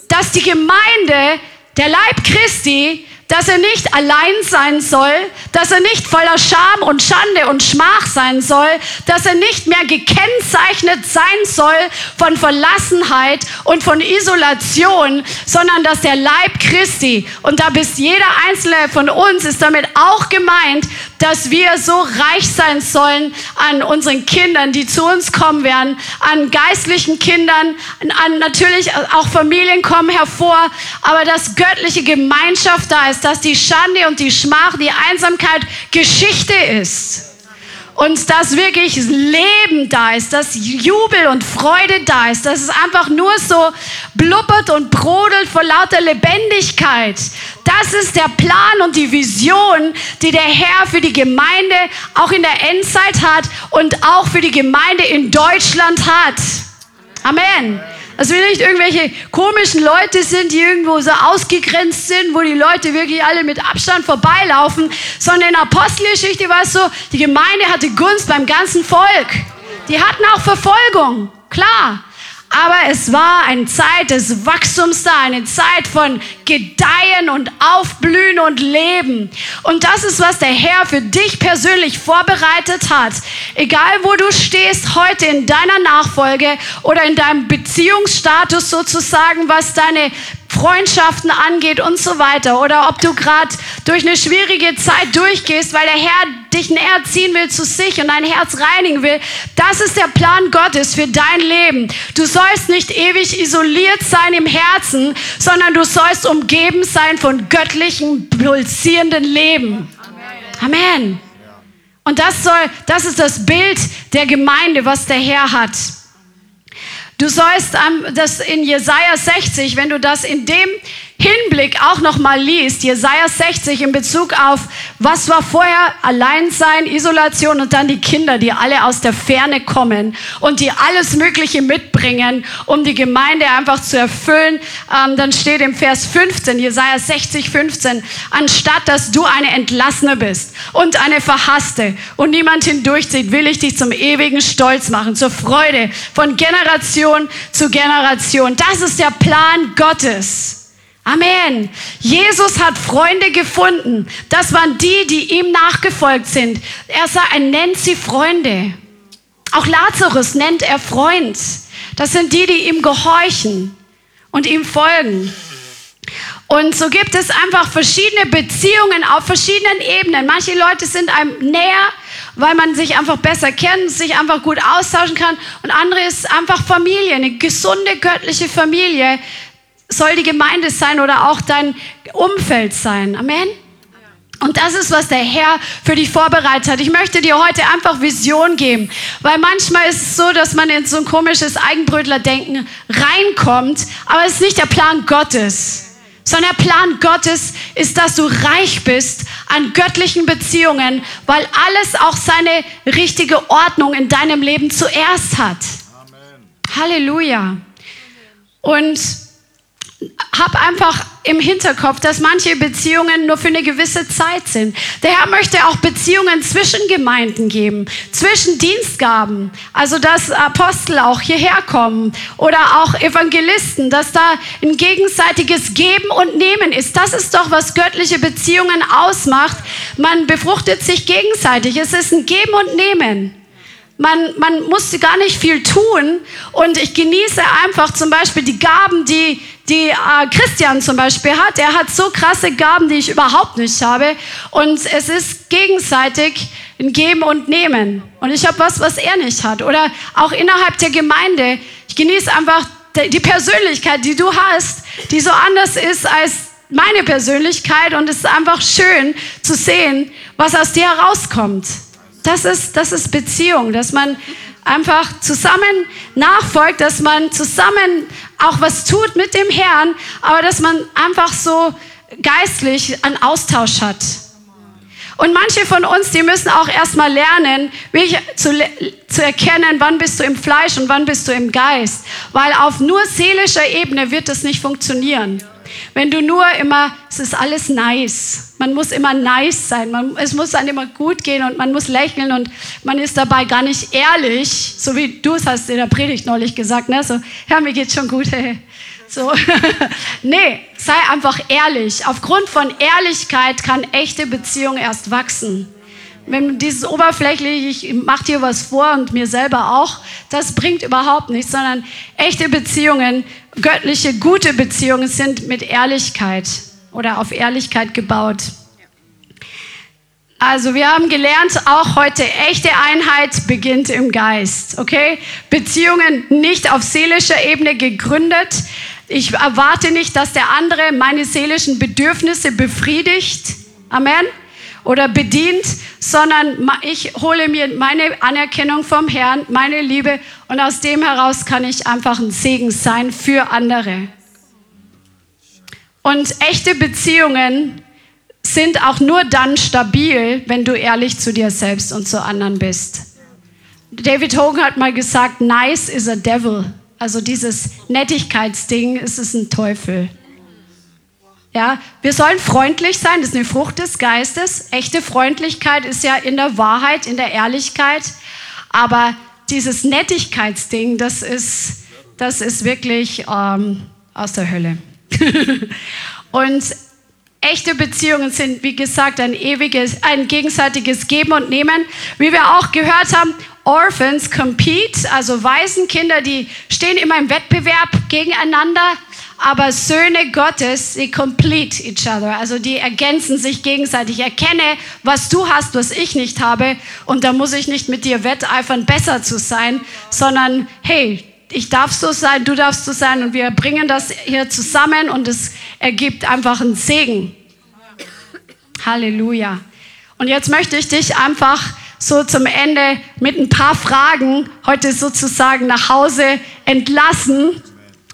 dass die Gemeinde, der Leib Christi, dass er nicht allein sein soll, dass er nicht voller Scham und Schande und Schmach sein soll, dass er nicht mehr gekennzeichnet sein soll von Verlassenheit und von Isolation, sondern dass der Leib Christi, und da bist jeder einzelne von uns, ist damit auch gemeint, dass wir so reich sein sollen an unseren Kindern, die zu uns kommen werden, an geistlichen Kindern, an natürlich auch Familien kommen hervor, aber dass göttliche Gemeinschaft da ist, dass die Schande und die Schmach, die Einsamkeit Geschichte ist und dass wirklich Leben da ist, dass Jubel und Freude da ist, dass es einfach nur so blubbert und brodelt vor lauter Lebendigkeit. Das ist der Plan und die Vision, die der Herr für die Gemeinde auch in der Endzeit hat und auch für die Gemeinde in Deutschland hat. Amen. Dass wir nicht irgendwelche komischen Leute sind, die irgendwo so ausgegrenzt sind, wo die Leute wirklich alle mit Abstand vorbeilaufen, sondern in der Apostelgeschichte war es so, die Gemeinde hatte Gunst beim ganzen Volk. Die hatten auch Verfolgung, klar. Aber es war eine Zeit des Wachstums da, eine Zeit von Gedeihen und Aufblühen und Leben. Und das ist, was der Herr für dich persönlich vorbereitet hat. Egal, wo du stehst heute in deiner Nachfolge oder in deinem Beziehungsstatus sozusagen, was deine Freundschaften angeht und so weiter. Oder ob du gerade durch eine schwierige Zeit durchgehst, weil der Herr dich näher ziehen will zu sich und dein Herz reinigen will. Das ist der Plan Gottes für dein Leben. Du sollst nicht ewig isoliert sein im Herzen, sondern du sollst umgeben sein von göttlichen, pulsierenden Leben. Amen. Und das soll, das ist das Bild der Gemeinde, was der Herr hat. Du sollst das in Jesaja 60, wenn du das in dem Hinblick auch nochmal liest, Jesaja 60 in Bezug auf, was war vorher Alleinsein, Isolation und dann die Kinder, die alle aus der Ferne kommen und die alles Mögliche mitbringen, um die Gemeinde einfach zu erfüllen, ähm, dann steht im Vers 15, Jesaja 60, 15, anstatt dass du eine Entlassene bist und eine Verhasste und niemand hindurchzieht, will ich dich zum ewigen Stolz machen, zur Freude von Generation zu Generation. Das ist der Plan Gottes. Amen. Jesus hat Freunde gefunden. Das waren die, die ihm nachgefolgt sind. Er sagt, er nennt sie Freunde. Auch Lazarus nennt er Freund. Das sind die, die ihm gehorchen und ihm folgen. Und so gibt es einfach verschiedene Beziehungen auf verschiedenen Ebenen. Manche Leute sind einem näher, weil man sich einfach besser kennt, sich einfach gut austauschen kann. Und andere ist einfach Familie, eine gesunde göttliche Familie, soll die Gemeinde sein oder auch dein Umfeld sein. Amen. Und das ist, was der Herr für dich vorbereitet hat. Ich möchte dir heute einfach Vision geben, weil manchmal ist es so, dass man in so ein komisches Eigenbrötler-Denken reinkommt, aber es ist nicht der Plan Gottes. Sondern der Plan Gottes ist, dass du reich bist an göttlichen Beziehungen, weil alles auch seine richtige Ordnung in deinem Leben zuerst hat. Amen. Halleluja. Und hab einfach im Hinterkopf, dass manche Beziehungen nur für eine gewisse Zeit sind. Der Herr möchte auch Beziehungen zwischen Gemeinden geben, zwischen Dienstgaben, also dass Apostel auch hierher kommen oder auch Evangelisten, dass da ein gegenseitiges Geben und Nehmen ist. Das ist doch, was göttliche Beziehungen ausmacht. Man befruchtet sich gegenseitig. Es ist ein Geben und Nehmen. Man, man muss gar nicht viel tun und ich genieße einfach zum Beispiel die Gaben, die, die äh, Christian zum Beispiel hat. Er hat so krasse Gaben, die ich überhaupt nicht habe und es ist gegenseitig ein Geben und Nehmen und ich habe was, was er nicht hat. Oder auch innerhalb der Gemeinde. Ich genieße einfach die Persönlichkeit, die du hast, die so anders ist als meine Persönlichkeit und es ist einfach schön zu sehen, was aus dir herauskommt. Das ist, das ist Beziehung, dass man einfach zusammen nachfolgt, dass man zusammen auch was tut mit dem Herrn, aber dass man einfach so geistlich einen Austausch hat. Und manche von uns, die müssen auch erstmal lernen, zu, zu erkennen, wann bist du im Fleisch und wann bist du im Geist. Weil auf nur seelischer Ebene wird das nicht funktionieren. Wenn du nur immer, es ist alles nice. Man muss immer nice sein. Man, es muss dann immer gut gehen und man muss lächeln und man ist dabei gar nicht ehrlich, so wie du es hast in der Predigt neulich gesagt, ne? So, ja, mir geht's schon gut. Hey. *laughs* So. *laughs* nee, sei einfach ehrlich. Aufgrund von Ehrlichkeit kann echte Beziehung erst wachsen. Wenn dieses oberflächlich, ich mache dir was vor und mir selber auch, das bringt überhaupt nichts, sondern echte Beziehungen, göttliche, gute Beziehungen sind mit Ehrlichkeit oder auf Ehrlichkeit gebaut. Also wir haben gelernt, auch heute, echte Einheit beginnt im Geist, okay? Beziehungen nicht auf seelischer Ebene gegründet. Ich erwarte nicht, dass der andere meine seelischen Bedürfnisse befriedigt. Amen oder bedient, sondern ich hole mir meine Anerkennung vom Herrn, meine Liebe und aus dem heraus kann ich einfach ein Segen sein für andere. Und echte Beziehungen sind auch nur dann stabil, wenn du ehrlich zu dir selbst und zu anderen bist. David Hogan hat mal gesagt, nice is a devil. Also dieses Nettigkeitsding ist es ein Teufel. Ja, wir sollen freundlich sein, das ist eine Frucht des Geistes. Echte Freundlichkeit ist ja in der Wahrheit, in der Ehrlichkeit. Aber dieses Nettigkeitsding, das ist, das ist wirklich ähm, aus der Hölle. *laughs* und echte Beziehungen sind, wie gesagt, ein ewiges, ein gegenseitiges Geben und Nehmen. Wie wir auch gehört haben, Orphans compete, also Waisenkinder, die stehen immer im Wettbewerb gegeneinander, aber Söhne Gottes, sie complete each other, also die ergänzen sich gegenseitig. Erkenne, was du hast, was ich nicht habe, und da muss ich nicht mit dir wetteifern, besser zu sein, sondern hey, ich darf so sein, du darfst so sein, und wir bringen das hier zusammen und es ergibt einfach einen Segen. Halleluja. Und jetzt möchte ich dich einfach so zum Ende mit ein paar Fragen heute sozusagen nach Hause entlassen,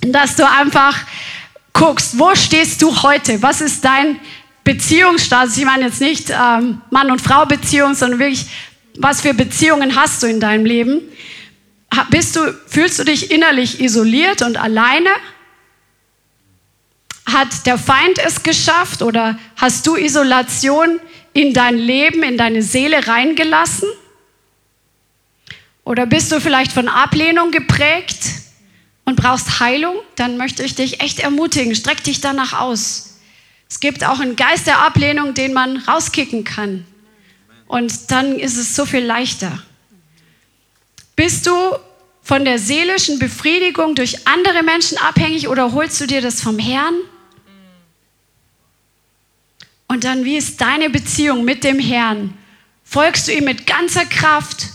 dass du einfach guckst, wo stehst du heute? Was ist dein Beziehungsstatus? Ich meine jetzt nicht ähm, Mann- und Frau-Beziehung, sondern wirklich, was für Beziehungen hast du in deinem Leben? Bist du, fühlst du dich innerlich isoliert und alleine? Hat der Feind es geschafft oder hast du Isolation in dein Leben, in deine Seele reingelassen? Oder bist du vielleicht von Ablehnung geprägt und brauchst Heilung? Dann möchte ich dich echt ermutigen, streck dich danach aus. Es gibt auch einen Geist der Ablehnung, den man rauskicken kann. Und dann ist es so viel leichter. Bist du von der seelischen Befriedigung durch andere Menschen abhängig oder holst du dir das vom Herrn? Und dann, wie ist deine Beziehung mit dem Herrn? Folgst du ihm mit ganzer Kraft?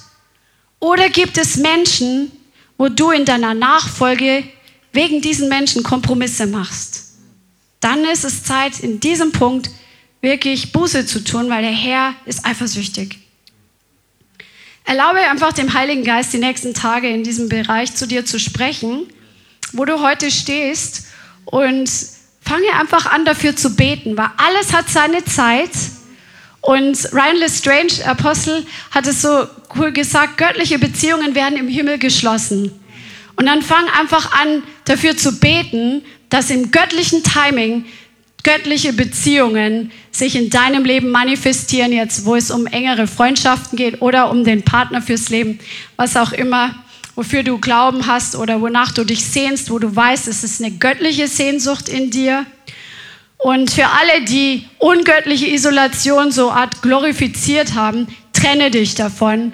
Oder gibt es Menschen, wo du in deiner Nachfolge wegen diesen Menschen Kompromisse machst? Dann ist es Zeit, in diesem Punkt wirklich Buße zu tun, weil der Herr ist eifersüchtig. Erlaube einfach dem Heiligen Geist die nächsten Tage in diesem Bereich zu dir zu sprechen, wo du heute stehst und fange einfach an, dafür zu beten, weil alles hat seine Zeit. Und Ryan Lestrange, Apostel, hat es so cool gesagt, göttliche Beziehungen werden im Himmel geschlossen. Und dann fang einfach an, dafür zu beten, dass im göttlichen Timing göttliche Beziehungen sich in deinem Leben manifestieren, jetzt wo es um engere Freundschaften geht oder um den Partner fürs Leben, was auch immer wofür du Glauben hast oder wonach du dich sehnst, wo du weißt, es ist eine göttliche Sehnsucht in dir. Und für alle, die ungöttliche Isolation so Art glorifiziert haben, trenne dich davon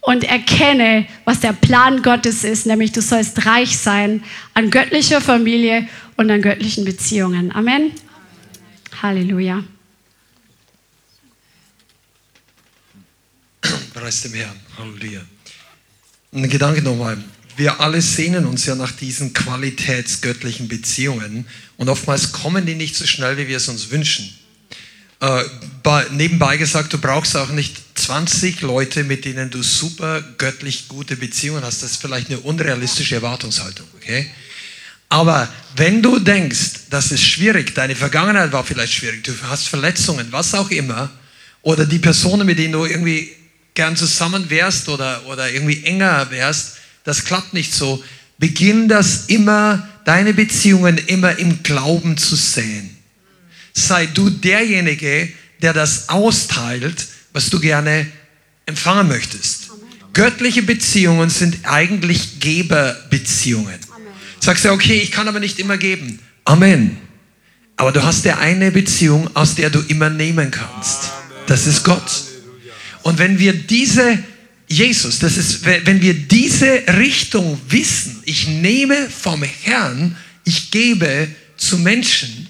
und erkenne, was der Plan Gottes ist, nämlich du sollst reich sein an göttlicher Familie und an göttlichen Beziehungen. Amen. Halleluja. Preis dem Herrn. Halleluja. Ein Gedanke nochmal. Wir alle sehnen uns ja nach diesen qualitätsgöttlichen Beziehungen und oftmals kommen die nicht so schnell, wie wir es uns wünschen. Äh, bei, nebenbei gesagt, du brauchst auch nicht 20 Leute, mit denen du super göttlich gute Beziehungen hast. Das ist vielleicht eine unrealistische Erwartungshaltung, okay? Aber wenn du denkst, das ist schwierig, deine Vergangenheit war vielleicht schwierig, du hast Verletzungen, was auch immer, oder die Personen, mit denen du irgendwie gern zusammen wärst oder, oder irgendwie enger wärst, das klappt nicht so. Beginn das immer, deine Beziehungen immer im Glauben zu sehen. Sei du derjenige, der das austeilt, was du gerne empfangen möchtest. Göttliche Beziehungen sind eigentlich Geberbeziehungen. Sagst du, okay, ich kann aber nicht immer geben. Amen. Aber du hast ja eine Beziehung, aus der du immer nehmen kannst. Das ist Gott. Und wenn wir diese Jesus, das ist, wenn wir diese Richtung wissen, ich nehme vom Herrn, ich gebe zu Menschen,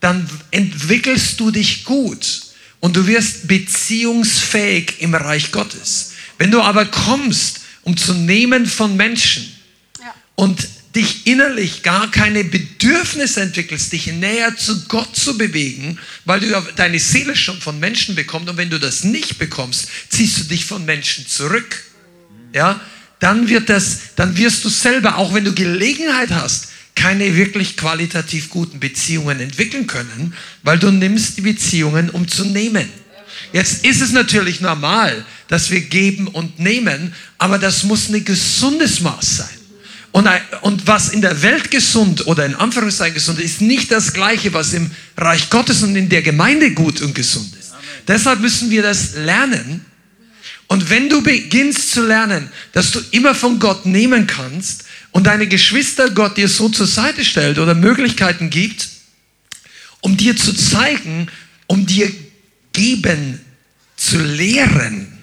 dann entwickelst du dich gut und du wirst beziehungsfähig im Reich Gottes. Wenn du aber kommst, um zu nehmen von Menschen ja. und dich innerlich gar keine Bedürfnisse entwickelst, dich näher zu Gott zu bewegen, weil du deine Seele schon von Menschen bekommst und wenn du das nicht bekommst, ziehst du dich von Menschen zurück. Ja, dann wird das, dann wirst du selber, auch wenn du Gelegenheit hast, keine wirklich qualitativ guten Beziehungen entwickeln können, weil du nimmst die Beziehungen, um zu nehmen. Jetzt ist es natürlich normal, dass wir geben und nehmen, aber das muss ein gesundes Maß sein. Und, und was in der Welt gesund oder in Anführungszeichen gesund ist, ist nicht das Gleiche, was im Reich Gottes und in der Gemeinde gut und gesund ist. Amen. Deshalb müssen wir das lernen. Und wenn du beginnst zu lernen, dass du immer von Gott nehmen kannst und deine Geschwister Gott dir so zur Seite stellt oder Möglichkeiten gibt, um dir zu zeigen, um dir geben zu lehren,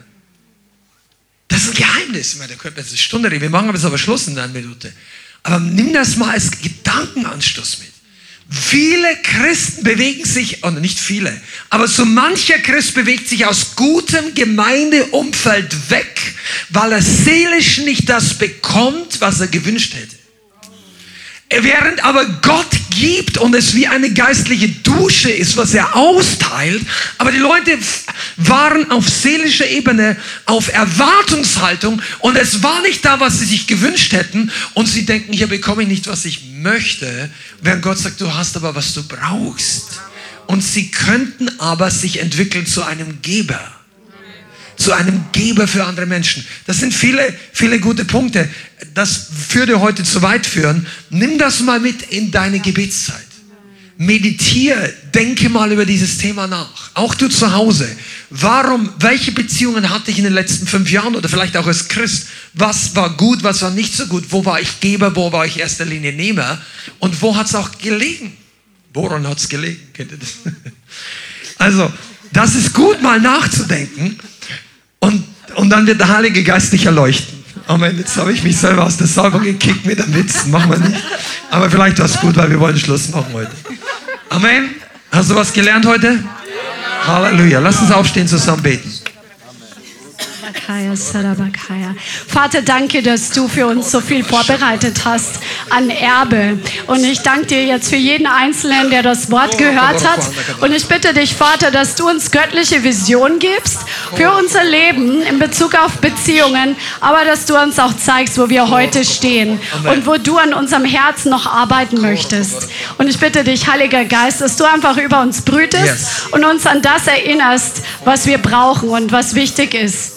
das ist ein Geheimnis. Ich meine, da könnte man eine Stunde reden. Wir machen aber aber Schluss in einer Minute. Aber nimm das mal als Gedankenanstoß mit. Viele Christen bewegen sich, oder nicht viele, aber so mancher Christ bewegt sich aus gutem Gemeindeumfeld weg, weil er seelisch nicht das bekommt, was er gewünscht hätte. Während aber Gott gibt und es wie eine geistliche Dusche ist, was er austeilt, aber die Leute waren auf seelischer Ebene auf Erwartungshaltung und es war nicht da, was sie sich gewünscht hätten und sie denken, hier bekomme ich nicht, was ich möchte, während Gott sagt, du hast aber, was du brauchst. Und sie könnten aber sich entwickeln zu einem Geber zu einem Geber für andere Menschen. Das sind viele, viele gute Punkte. Das würde heute zu weit führen. Nimm das mal mit in deine Gebetszeit. Meditiere, denke mal über dieses Thema nach. Auch du zu Hause. Warum, welche Beziehungen hatte ich in den letzten fünf Jahren oder vielleicht auch als Christ? Was war gut, was war nicht so gut? Wo war ich Geber, wo war ich erster Linie Nehmer? Und wo hat es auch gelegen? Woran hat es gelegen? Kennt ihr das? *laughs* Also, das ist gut, mal nachzudenken. Und, und dann wird der Heilige Geist dich erleuchten. Amen. Jetzt habe ich mich selber aus der Salbung gekickt mit einem Witz. Machen wir nicht. Aber vielleicht war es gut, weil wir wollen Schluss machen heute. Amen. Hast du was gelernt heute? Halleluja. Lass uns aufstehen, zusammen beten. Vater, danke, dass du für uns so viel vorbereitet hast an Erbe. Und ich danke dir jetzt für jeden Einzelnen, der das Wort gehört hat. Und ich bitte dich, Vater, dass du uns göttliche Vision gibst für unser Leben in Bezug auf Beziehungen, aber dass du uns auch zeigst, wo wir heute stehen und wo du an unserem Herzen noch arbeiten möchtest. Und ich bitte dich, Heiliger Geist, dass du einfach über uns brütest und uns an das erinnerst, was wir brauchen und was wichtig ist.